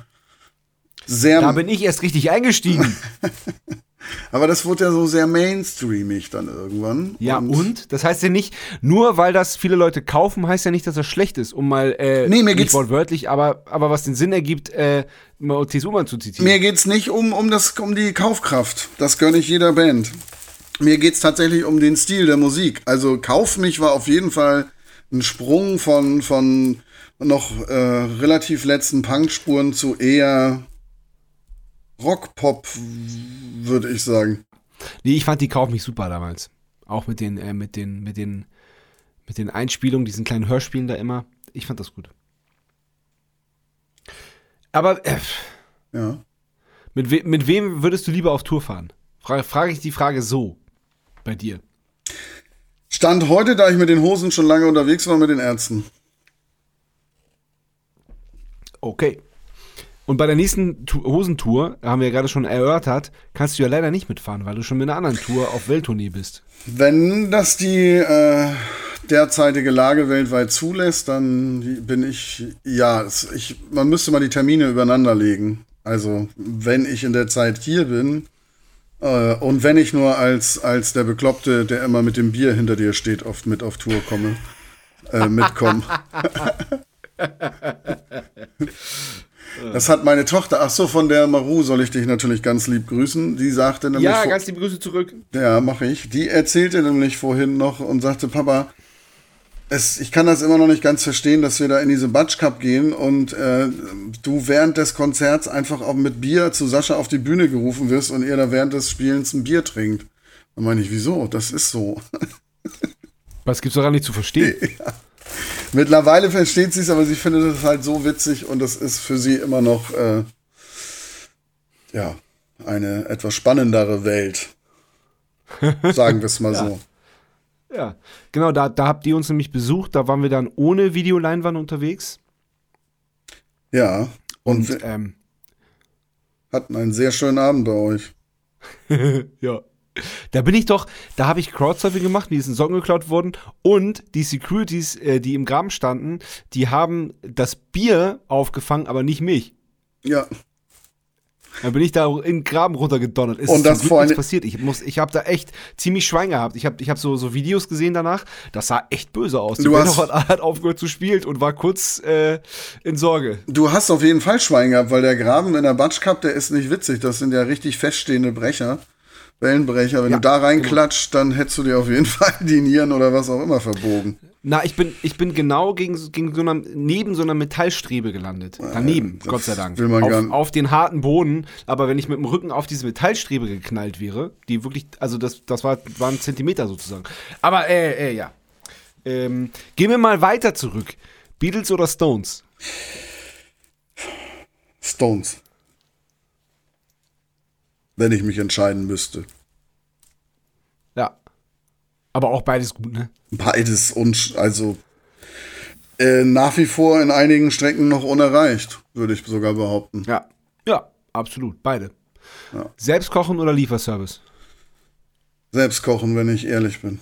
sehr. Da bin ich erst richtig eingestiegen. [laughs] Aber das wurde ja so sehr mainstreamig dann irgendwann. Ja, und? und? Das heißt ja nicht, nur weil das viele Leute kaufen, heißt ja nicht, dass das schlecht ist, um mal, äh, nee, mir geht's wortwörtlich, aber, aber was den Sinn ergibt, äh, mal TSU mal zu zitieren. Mir geht's nicht um, um, das, um die Kaufkraft. Das gönne ich jeder Band. Mir geht's tatsächlich um den Stil der Musik. Also Kauf mich war auf jeden Fall ein Sprung von, von noch äh, relativ letzten Punkspuren zu eher Rockpop, würde ich sagen. Nee, ich fand die Kauf mich super damals. Auch mit den, äh, mit den, mit den, mit den Einspielungen, diesen kleinen Hörspielen da immer. Ich fand das gut. Aber äh, ja. mit, we mit wem würdest du lieber auf Tour fahren? Frage, frage ich die Frage so bei dir. Stand heute, da ich mit den Hosen schon lange unterwegs war, mit den Ärzten. Okay. Und bei der nächsten tu Hosentour, haben wir ja gerade schon erörtert, kannst du ja leider nicht mitfahren, weil du schon mit einer anderen Tour auf Welttournee bist. Wenn das die äh, derzeitige Lage weltweit zulässt, dann bin ich, ja, ich, man müsste mal die Termine übereinander legen. Also, wenn ich in der Zeit hier bin, Äh, und wenn ich nur als, als der Bekloppte, der immer mit dem Bier hinter dir steht, auf, mit auf Tour komme, äh, mitkomme. [laughs] [laughs] [laughs] Das hat meine Tochter, ach so, von der Maru soll ich dich natürlich ganz lieb grüßen. Die sagte nämlich. Ja, vor- ganz liebe Grüße zurück. Ja, mache ich. Die erzählte nämlich vorhin noch und sagte, Papa, es, ich kann das immer noch nicht ganz verstehen, dass wir da in diese Batsch Cup gehen und äh, du während des Konzerts einfach auch mit Bier zu Sascha auf die Bühne gerufen wirst und ihr da während des Spielens ein Bier trinkt. Dann meine ich, wieso? Das ist so. [laughs] Was gibt's daran nicht zu verstehen? [laughs] Mittlerweile versteht sie es, aber sie findet es halt so witzig und das ist für sie immer noch äh, ja eine etwas spannendere Welt. [laughs] Sagen wir es mal so. Ja, genau, da, da habt ihr uns nämlich besucht, da waren wir dann ohne Videoleinwand unterwegs. Ja. Und, Und ähm, hatten einen sehr schönen Abend bei euch. [laughs] ja. Da bin ich doch, da habe ich Crowdsurfing gemacht, mir ist ein Socken geklaut worden und die Securities, äh, die im Graben standen, die haben das Bier aufgefangen, aber nicht mich. Ja. Da bin ich da in den Graben runtergedonnert. Ist Und das vor nichts allem- passiert. Ich, muss, ich habe da echt ziemlich Schwein gehabt. Ich habe ich hab so, so Videos gesehen danach. Das sah echt böse aus. Die Du hast- hat, hat aufgehört zu spielen und war kurz äh, in Sorge. Du hast auf jeden Fall Schwein gehabt, weil der Graben in der Batsch Cup, der ist nicht witzig. Das sind ja richtig feststehende Brecher. Wellenbrecher. Wenn Ja, du da reinklatscht, dann hättest du dir auf jeden [laughs] Fall die Nieren oder was auch immer verbogen. Na, ich bin, ich bin genau gegen, so- gegen so einer, neben so einer Metallstrebe gelandet. Daneben, das Gott sei Dank. will man auf, auf den harten Boden. Aber wenn ich mit dem Rücken auf diese Metallstrebe geknallt wäre, die wirklich, also das, das war, waren Zentimeter sozusagen. Aber, äh, äh, ja. Ähm, gehen wir mal weiter zurück. Beatles oder Stones? Stones. Wenn ich mich entscheiden müsste. Ja. Aber auch beides gut, ne? Beides und also äh, nach wie vor in einigen Strecken noch unerreicht, würde ich sogar behaupten. Ja. Ja, absolut. Beide. Ja. Selbst kochen oder Lieferservice? Selbst kochen, wenn ich ehrlich bin.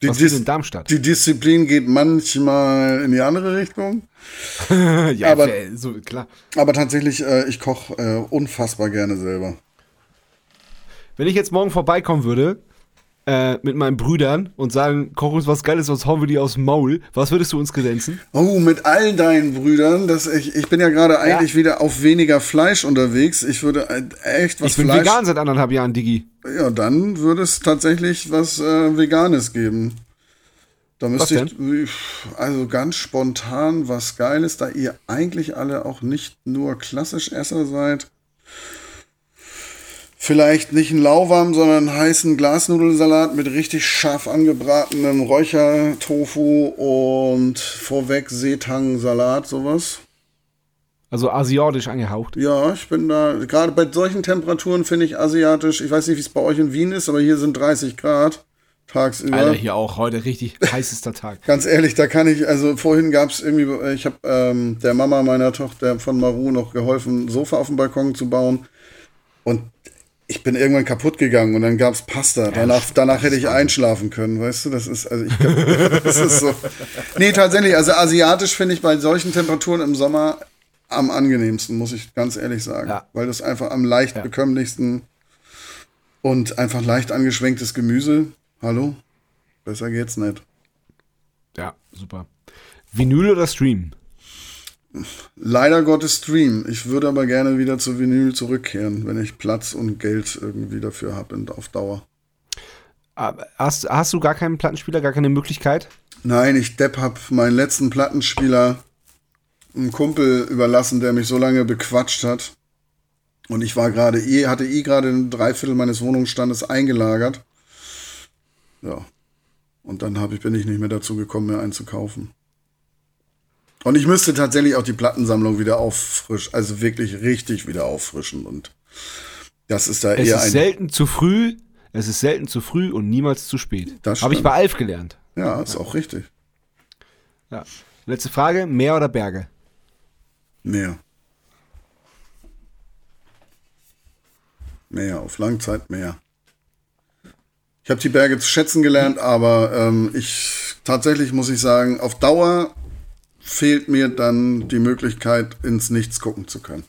Die, Was Dis in Darmstadt? die Disziplin geht manchmal in die andere Richtung. [laughs] ja, aber- so, klar. Aber tatsächlich, äh, ich koche äh, unfassbar gerne selber. Wenn ich jetzt morgen vorbeikommen würde äh, mit meinen Brüdern und sagen, koch uns was Geiles, was hauen wir dir aus dem Maul, was würdest du uns kredenzen? Oh, mit all deinen Brüdern, das, ich, ich bin ja gerade eigentlich wieder auf weniger Fleisch unterwegs. Ich würde äh, echt was Ich bin Fleisch. vegan seit anderthalb Jahren, Digi. Ja, dann würde es tatsächlich was äh, Veganes geben. Da müsste ich, also ganz spontan was Geiles, da ihr eigentlich alle auch nicht nur klassisch Esser seid. Vielleicht nicht einen lauwarmen, sondern einen heißen Glasnudelsalat mit richtig scharf angebratenem Räuchertofu und vorweg Seetang-Salat, sowas. Also asiatisch angehaucht. Ja, ich bin da, gerade bei solchen Temperaturen finde ich asiatisch, ich weiß nicht, wie es bei euch in Wien ist, aber hier sind 30 Grad tagsüber. Alter, hier auch heute richtig [laughs] heißester Tag. Ganz ehrlich, da kann ich, also vorhin gab es irgendwie, ich habe ähm, der Mama meiner Tochter von Maru noch geholfen, ein Sofa auf dem Balkon zu bauen. Und ich bin irgendwann kaputt gegangen und dann gab es Pasta. Danach, danach hätte ich einschlafen können, weißt du? Das ist, also ich [laughs] das ist so. Nee, tatsächlich, also asiatisch finde ich bei solchen Temperaturen im Sommer am angenehmsten, muss ich ganz ehrlich sagen. Ja. Weil das einfach am leicht bekömmlichsten und einfach leicht angeschwenktes Gemüse. Hallo? Besser geht's nicht. Ja, super. Vinyl oder Stream? Leider Gottes Stream. Ich würde aber gerne wieder zu Vinyl zurückkehren, wenn ich Platz und Geld irgendwie dafür habe auf Dauer. Aber Hast, hast du gar keinen Plattenspieler, gar keine Möglichkeit? Nein, ich Depp hab meinen letzten Plattenspieler einem Kumpel überlassen, der mich so lange bequatscht hat. Und ich war gerade eh, hatte eh gerade ein Dreiviertel meines Wohnungsstandes eingelagert. Ja. Und dann hab ich, bin ich nicht mehr dazu gekommen, mehr einzukaufen. Und ich müsste tatsächlich auch die Plattensammlung wieder auffrischen, also wirklich richtig wieder auffrischen. Und das ist da Es eher ist ein. selten zu früh, es ist selten zu früh und niemals zu spät. Das Habe ich bei Alf gelernt. Ja, ist auch richtig. Ja. Letzte Frage, Meer oder Berge? Mehr. Mehr, auf Langzeit mehr. Ich habe die Berge zu schätzen gelernt, aber ähm, ich tatsächlich muss ich sagen, auf Dauer fehlt mir dann die Möglichkeit, ins Nichts gucken zu können.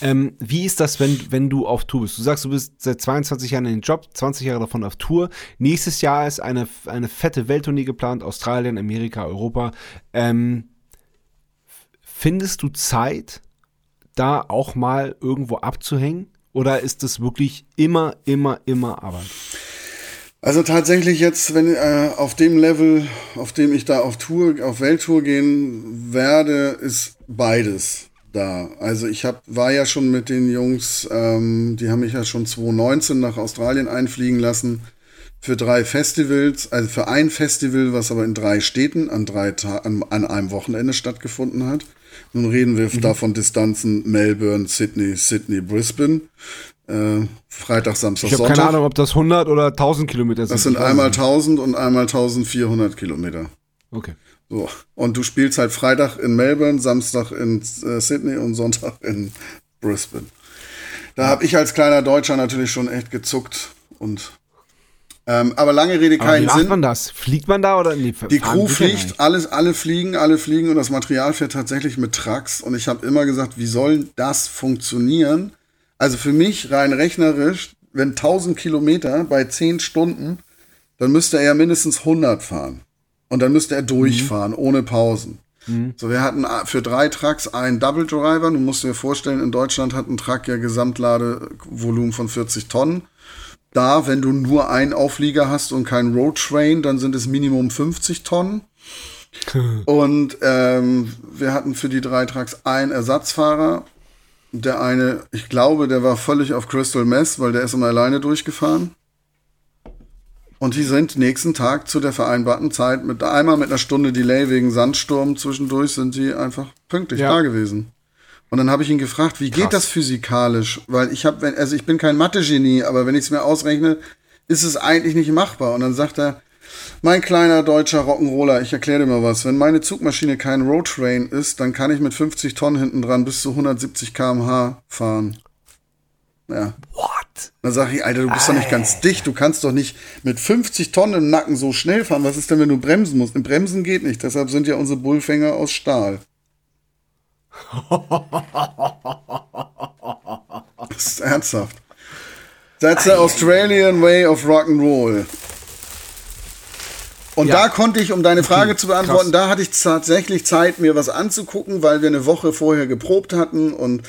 Ähm, wie ist das, wenn, wenn du auf Tour bist? Du sagst, du bist seit 22 Jahren in den Job, 20 Jahre davon auf Tour. Nächstes Jahr ist eine, eine fette Welttournee geplant, Australien, Amerika, Europa. Ähm, findest du Zeit, da auch mal irgendwo abzuhängen? Oder ist das wirklich immer, immer, immer Arbeit? Also tatsächlich jetzt, wenn äh, auf dem Level, auf dem ich da auf Tour, auf Welttour gehen werde, ist beides da. Also ich hab, war ja schon mit den Jungs, ähm, die haben mich ja schon 2019 nach Australien einfliegen lassen für drei Festivals, also für ein Festival, was aber in drei Städten an drei Ta an, an einem Wochenende stattgefunden hat. Nun reden wir mhm. da von Distanzen Melbourne, Sydney, Sydney, Brisbane. Äh, Freitag, Samstag, ich Sonntag. Ich habe keine Ahnung, ob das 100 oder 1000 Kilometer sind. Das sind einmal 1000 und einmal 1400 Kilometer. Okay. So. Und du spielst halt Freitag in Melbourne, Samstag in äh, Sydney und Sonntag in Brisbane. Da ja. habe ich als kleiner Deutscher natürlich schon echt gezuckt und ähm, aber lange Rede aber keinen wie macht Sinn. man das? Fliegt man da oder nee, Die Crew fliegt, alles, alle fliegen, alle fliegen und das Material fährt tatsächlich mit Trucks. Und ich habe immer gesagt, wie soll das funktionieren? Also für mich rein rechnerisch, wenn 1000 Kilometer bei 10 Stunden, dann müsste er ja mindestens 100 fahren. Und dann müsste er durchfahren, mhm. ohne Pausen. Mhm. So, wir hatten für drei Trucks einen Double Driver. Du musst dir vorstellen, in Deutschland hat ein Truck ja Gesamtladevolumen von 40 Tonnen. Da, wenn du nur einen Auflieger hast und keinen Road Train, dann sind es Minimum 50 Tonnen. [laughs] und ähm, wir hatten für die drei Trucks einen Ersatzfahrer. Der eine, ich glaube, der war völlig auf Crystal Mess, weil der ist immer alleine durchgefahren. Und die sind nächsten Tag zu der vereinbarten Zeit mit einmal mit einer Stunde Delay wegen Sandsturm zwischendurch sind die einfach pünktlich ja. da gewesen. Und dann habe ich ihn gefragt, wie Krass. geht das physikalisch? Weil ich habe, also ich bin kein Mathe-Genie, aber wenn ich es mir ausrechne, ist es eigentlich nicht machbar. Und dann sagt er, mein kleiner deutscher Rock'n'Roller, ich erkläre dir mal was. Wenn meine Zugmaschine kein Roadtrain ist, dann kann ich mit 50 Tonnen hinten dran bis zu 170 km/h fahren. Ja. What? Dann sage ich, Alter, du bist doch nicht ganz dicht. Du kannst doch nicht mit 50 Tonnen im Nacken so schnell fahren. Was ist denn, wenn du bremsen musst? Im Bremsen geht nicht. Deshalb sind ja unsere Bullfänger aus Stahl. [laughs] Das ist ernsthaft. That's the Australian way of rock and roll. Und ja. da konnte ich, um deine Frage zu beantworten, krass. da hatte ich tatsächlich Zeit, mir was anzugucken, weil wir eine Woche vorher geprobt hatten und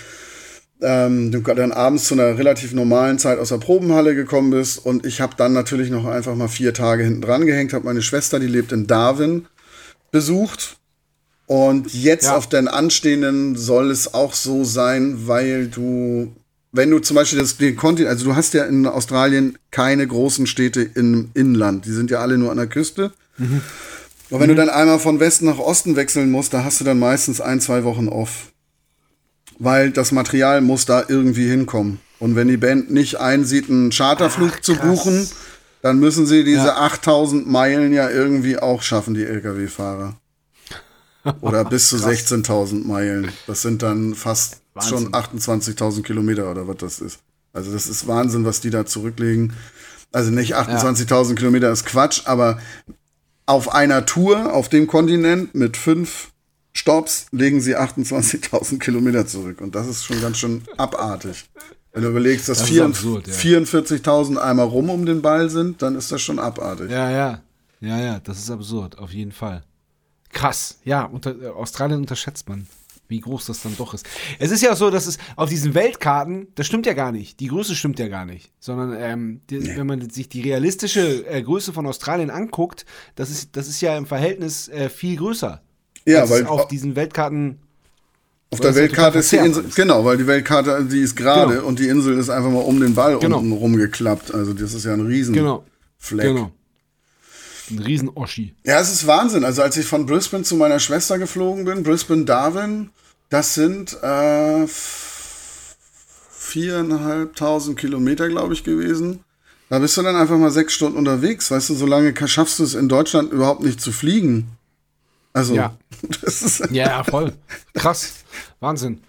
ähm, du dann abends zu einer relativ normalen Zeit aus der Probenhalle gekommen bist. Und ich habe dann natürlich noch einfach mal vier Tage hinten dran gehängt, habe meine Schwester, die lebt in Darwin, besucht und jetzt ja. auf den anstehenden soll es auch so sein, weil du, wenn du zum Beispiel das, den Kontinent, also du hast ja in Australien keine großen Städte im Inland, die sind ja alle nur an der Küste. Mhm. Und wenn mhm. du dann einmal von Westen nach Osten wechseln musst, da hast du dann meistens ein, zwei Wochen off. Weil das Material muss da irgendwie hinkommen. Und wenn die Band nicht einsieht, einen Charterflug Ach, zu buchen, dann müssen sie diese ja. 8000 Meilen ja irgendwie auch schaffen, die Lkw-Fahrer. Oder bis zu [laughs] 16.000 Meilen. Das sind dann fast Wahnsinn. schon 28.000 Kilometer oder was das ist. Also das ist Wahnsinn, was die da zurücklegen. Also nicht 28.000 ja. Kilometer ist Quatsch, aber auf einer Tour auf dem Kontinent mit fünf Stops legen sie 28.000 Kilometer zurück. Und das ist schon ganz schön abartig. Wenn du überlegst, dass das 44.000 einmal rum um den Ball sind, dann ist das schon abartig. Ja, ja. Ja, ja, das ist absurd, auf jeden Fall. Krass, ja, unter, äh, Australien unterschätzt man, wie groß das dann doch ist. Es ist ja so, dass es auf diesen Weltkarten, das stimmt ja gar nicht, die Größe stimmt ja gar nicht, sondern ähm, die, nee. wenn man sich die realistische äh, Größe von Australien anguckt, das ist, das ist ja im Verhältnis äh, viel größer. Ja, weil auf diesen Weltkarten auf der Weltkarte ist die Insel, ist. genau, weil die Weltkarte, die ist gerade genau. und die Insel ist einfach mal um den Ball genau. unten rumgeklappt. Also das ist ja ein riesen genau. Fleck. Genau. Ein Riesen-Oschi. Ja, es ist Wahnsinn. Also als ich von Brisbane zu meiner Schwester geflogen bin, Brisbane Darwin, das sind äh, viereinhalbtausend Kilometer, glaube ich, gewesen. Da bist du dann einfach mal sechs Stunden unterwegs. Weißt du, so lange schaffst du es in Deutschland überhaupt nicht zu fliegen. Also, ja. [laughs] das ist. Ja, ja, voll. Krass. Wahnsinn.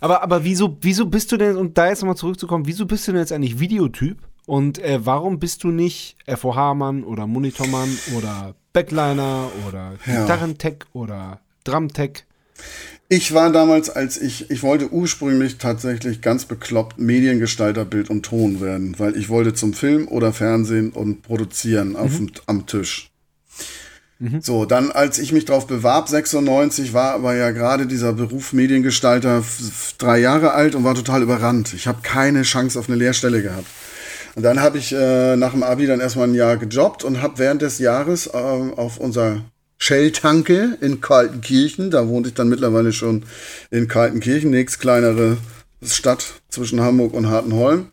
Aber, aber wieso, wieso bist du denn, um da jetzt nochmal zurückzukommen, wieso bist du denn jetzt eigentlich Videotyp? Und äh, warum bist du nicht FOH-Mann oder Monitormann oder Backliner oder ja. Gitarrentech oder Drumtech? Ich war damals, als ich, ich wollte ursprünglich tatsächlich ganz bekloppt Mediengestalter, Bild und Ton werden, weil ich wollte zum Film oder Fernsehen und produzieren auf, mhm. am Tisch. Mhm. So, dann, als ich mich darauf bewarb, 96, war aber ja gerade dieser Beruf Mediengestalter drei Jahre alt und war total überrannt. Ich habe keine Chance auf eine Lehrstelle gehabt. Und dann habe ich äh, nach dem Abi dann erstmal ein Jahr gejobbt und habe während des Jahres äh, auf unser Shell-Tanke in Kaltenkirchen, da wohnte ich dann mittlerweile schon in Kaltenkirchen, nächst kleinere Stadt zwischen Hamburg und Hartenholm,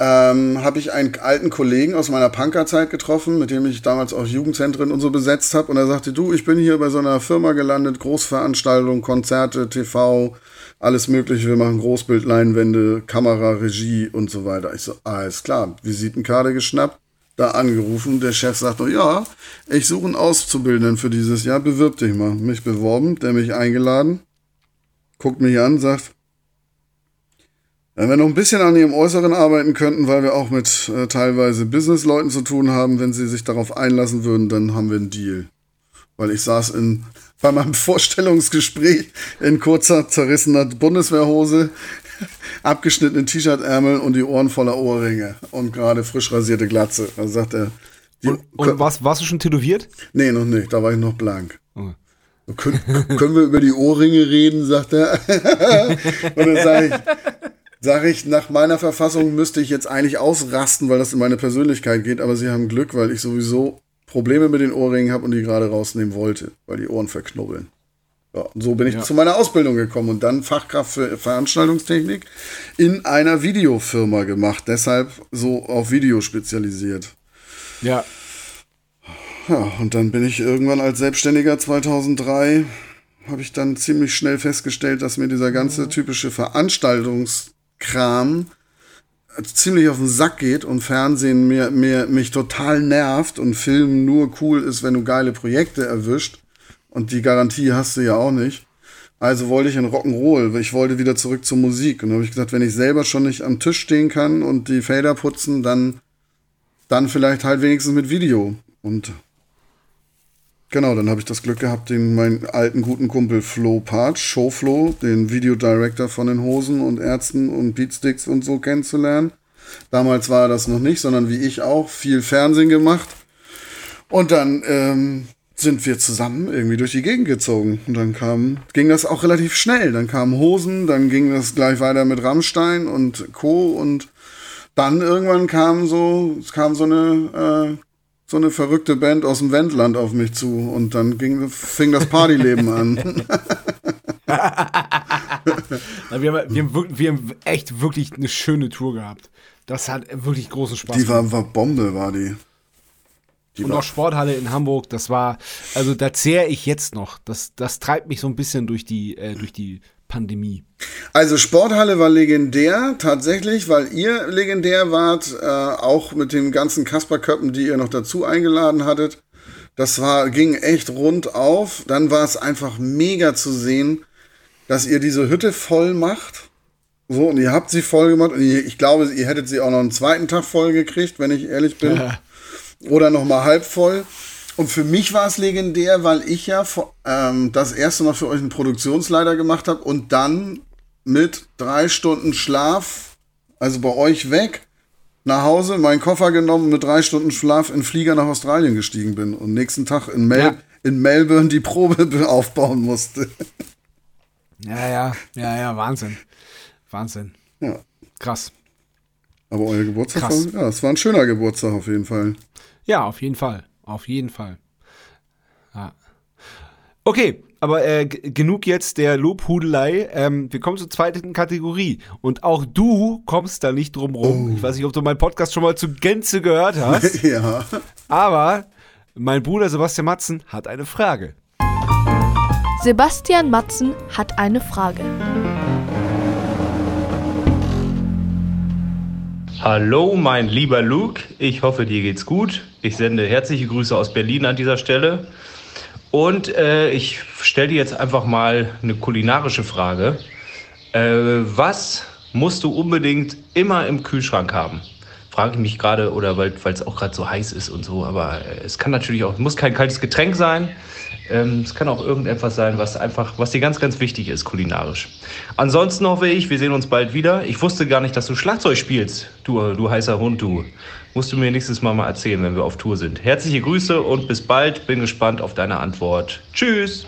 ähm, habe ich einen alten Kollegen aus meiner Punkerzeit getroffen, mit dem ich damals auch Jugendzentren und so besetzt habe. Und er sagte, du, ich bin hier bei so einer Firma gelandet, Großveranstaltungen, Konzerte, TV, alles mögliche. Wir machen Großbildleinwände, Kamera, Regie und so weiter. Ich so, alles klar, Visitenkarte geschnappt, da angerufen. Der Chef sagt nur, ja, ich suche einen Auszubildenden für dieses Jahr, bewirb dich mal. Mich beworben, der mich eingeladen, guckt mich an, sagt, wenn wir noch ein bisschen an ihrem Äußeren arbeiten könnten, weil wir auch mit äh, teilweise Businessleuten zu tun haben, wenn sie sich darauf einlassen würden, dann haben wir einen Deal. Weil ich saß in, bei meinem [laughs] Vorstellungsgespräch in kurzer, zerrissener Bundeswehrhose, [laughs] abgeschnittenen T-Shirt-Ärmeln und die Ohren voller Ohrringe und gerade frisch rasierte Glatze. Da sagt er. Und, und warst, warst du schon tätowiert? Nee, noch nicht. Da war ich noch blank. Okay. Können, können wir über die Ohrringe reden, sagt er. [laughs] und dann sage ich, sage ich, nach meiner Verfassung müsste ich jetzt eigentlich ausrasten, weil das in meine Persönlichkeit geht, aber sie haben Glück, weil ich sowieso Probleme mit den Ohrringen habe und die gerade rausnehmen wollte, weil die Ohren verknubbeln. Ja, so bin ich ja. zu meiner Ausbildung gekommen und dann Fachkraft für Veranstaltungstechnik in einer Videofirma gemacht, deshalb so auf Video spezialisiert. Ja. Ja, und dann bin ich irgendwann als Selbstständiger 2003 habe ich dann ziemlich schnell festgestellt, dass mir dieser ganze typische Veranstaltungs Kram ziemlich auf den Sack geht und Fernsehen mir, mir, mich total nervt und Film nur cool ist, wenn du geile Projekte erwischt. Und die Garantie hast du ja auch nicht. Also wollte ich in Rock'n'Roll. Ich wollte wieder zurück zur Musik. Und dann habe ich gesagt, wenn ich selber schon nicht am Tisch stehen kann und die Fader putzen, dann, dann vielleicht halt wenigstens mit Video. Und Genau, dann habe ich das Glück gehabt, den meinen alten guten Kumpel Flo Part, Show Flo, den Videodirector von den Hosen und Ärzten und Beatsticks und so kennenzulernen. Damals war er das noch nicht, sondern wie ich auch viel Fernsehen gemacht. Und dann ähm, sind wir zusammen irgendwie durch die Gegend gezogen. Und dann kam, ging das auch relativ schnell. Dann kamen Hosen, dann ging das gleich weiter mit Rammstein und Co. Und dann irgendwann kam so, es kam so eine äh, so eine verrückte Band aus dem Wendland auf mich zu und dann ging, fing das Partyleben an. [laughs] [laughs] wir, haben, wir, haben, wir haben echt wirklich eine schöne Tour gehabt. Das hat wirklich großen Spaß Die war, war Bombe, war die. die und war auch Sporthalle in Hamburg, das war, also da zehre ich jetzt noch. Das, das treibt mich so ein bisschen durch die, äh, durch die Pandemie. Also Sporthalle war legendär, tatsächlich, weil ihr legendär wart, äh, auch mit den ganzen Kasperköppen, die ihr noch dazu eingeladen hattet. Das war, ging echt rund auf. Dann war es einfach mega zu sehen, dass ihr diese Hütte voll macht. So, und ihr habt sie voll gemacht. Und ich, ich glaube, ihr hättet sie auch noch einen zweiten Tag voll gekriegt, wenn ich ehrlich bin. Ja. Oder noch mal halb voll. Und für mich war es legendär, weil ich ja ähm, das erste Mal für euch einen Produktionsleiter gemacht habe und dann mit drei Stunden Schlaf, also bei euch weg, nach Hause, meinen Koffer genommen, mit drei Stunden Schlaf in Flieger nach Australien gestiegen bin und nächsten Tag in, Mel ja. in Melbourne die Probe aufbauen musste. Ja, ja, ja, ja, Wahnsinn. Wahnsinn. Ja. Krass. Aber euer Geburtstag, Krass. War, ja, es war ein schöner Geburtstag auf jeden Fall. Ja, auf jeden Fall. Auf jeden Fall. Ja. Okay, aber äh, genug jetzt der Lobhudelei. Ähm, wir kommen zur zweiten Kategorie. Und auch du kommst da nicht drum rum. Oh. Ich weiß nicht, ob du meinen Podcast schon mal zu Gänze gehört hast. [laughs] ja. Aber mein Bruder Sebastian Matzen hat eine Frage. Sebastian Matzen hat eine Frage. Hallo, mein lieber Luke. Ich hoffe, dir geht's gut. Ich sende herzliche Grüße aus Berlin an dieser Stelle. Und äh, ich stelle dir jetzt einfach mal eine kulinarische Frage. Äh, was musst du unbedingt immer im Kühlschrank haben? Frage ich mich gerade, oder weil es auch gerade so heiß ist und so, aber äh, es kann natürlich auch, muss kein kaltes Getränk sein. Ähm, es kann auch irgendetwas sein, was einfach, was dir ganz, ganz wichtig ist, kulinarisch. Ansonsten hoffe ich, wir sehen uns bald wieder. Ich wusste gar nicht, dass du Schlagzeug spielst, du, du heißer Hund, du. Musst du mir nächstes Mal mal erzählen, wenn wir auf Tour sind. Herzliche Grüße und bis bald. Bin gespannt auf deine Antwort. Tschüss.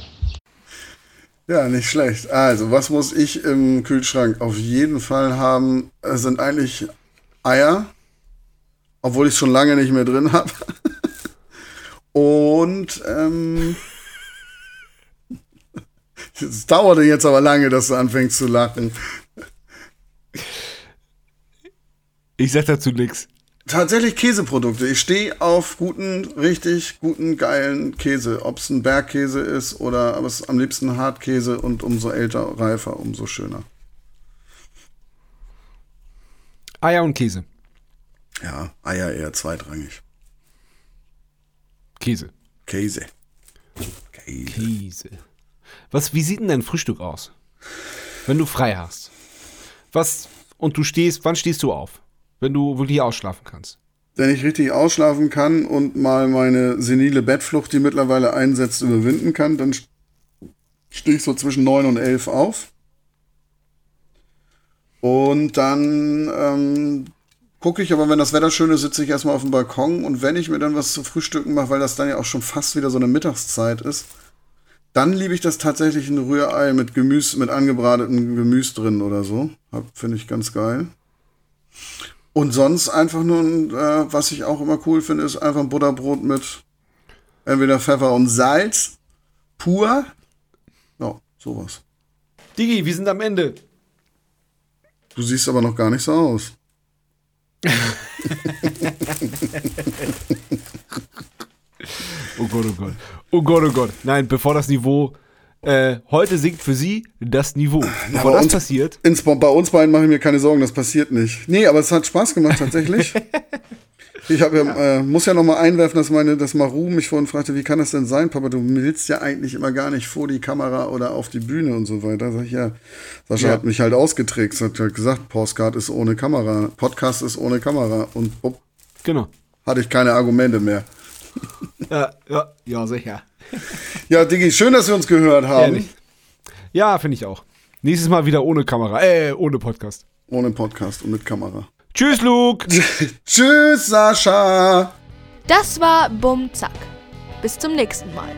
Ja, nicht schlecht. Also, was muss ich im Kühlschrank auf jeden Fall haben? Es sind eigentlich Eier, obwohl ich es schon lange nicht mehr drin habe. [laughs] Und ähm, [laughs] es dauerte jetzt aber lange, dass du anfängst zu lachen. Ich sag dazu nichts. Tatsächlich Käseprodukte. Ich stehe auf guten, richtig guten, geilen Käse. Ob es ein Bergkäse ist oder aber es ist am liebsten Hartkäse und umso älter, reifer, umso schöner. Eier und Käse. Ja, Eier eher zweitrangig. Käse. Käse. Käse. Käse. Was, wie sieht denn dein Frühstück aus? Wenn du frei hast. Was, und du stehst, wann stehst du auf? Wenn du wirklich ausschlafen kannst. Wenn ich richtig ausschlafen kann und mal meine senile Bettflucht, die mittlerweile einsetzt, überwinden kann, dann stehe ich so zwischen neun und elf auf. Und dann ähm, gucke ich, aber wenn das Wetter schön ist, sitze ich erstmal auf dem Balkon und wenn ich mir dann was zu frühstücken mache, weil das dann ja auch schon fast wieder so eine Mittagszeit ist, dann liebe ich das tatsächlich ein Rührei mit Gemüse, mit angebratetem Gemüse drin oder so. Finde ich ganz geil. Und sonst einfach nur, äh, was ich auch immer cool finde, ist einfach ein Butterbrot mit entweder Pfeffer und Salz, pur. Ja, sowas. Digi, wir sind am Ende. Du siehst aber noch gar nicht so aus. [laughs] oh Gott, oh Gott. Oh Gott, oh Gott. Nein, bevor das Niveau. Äh, heute sinkt für sie das Niveau. Bevor bei das uns- passiert. Ins, bei uns beiden mache ich mir keine Sorgen, das passiert nicht. Nee, aber es hat Spaß gemacht tatsächlich. [laughs] Ich habe ja, äh, muss ja noch mal einwerfen, dass meine, dass Maru mich vorhin fragte, wie kann das denn sein, Papa? Du willst ja eigentlich immer gar nicht vor die Kamera oder auf die Bühne und so weiter. Sag ich ja, Sascha Ja. hat mich halt ausgetrickst, hat halt gesagt, Postcard ist ohne Kamera, Podcast ist ohne Kamera und bupp, Genau. hatte ich keine Argumente mehr. [laughs] Ja, ja, ja, sicher. [laughs] Ja, Diggi, schön, dass wir uns gehört haben. Ehrlich. Ja, finde ich auch. Nächstes Mal wieder ohne Kamera. Äh, ohne Podcast. Ohne Podcast und mit Kamera. Tschüss, Luke. [laughs] Tschüss, Sascha! Das war Bum Zack. Bis zum nächsten Mal.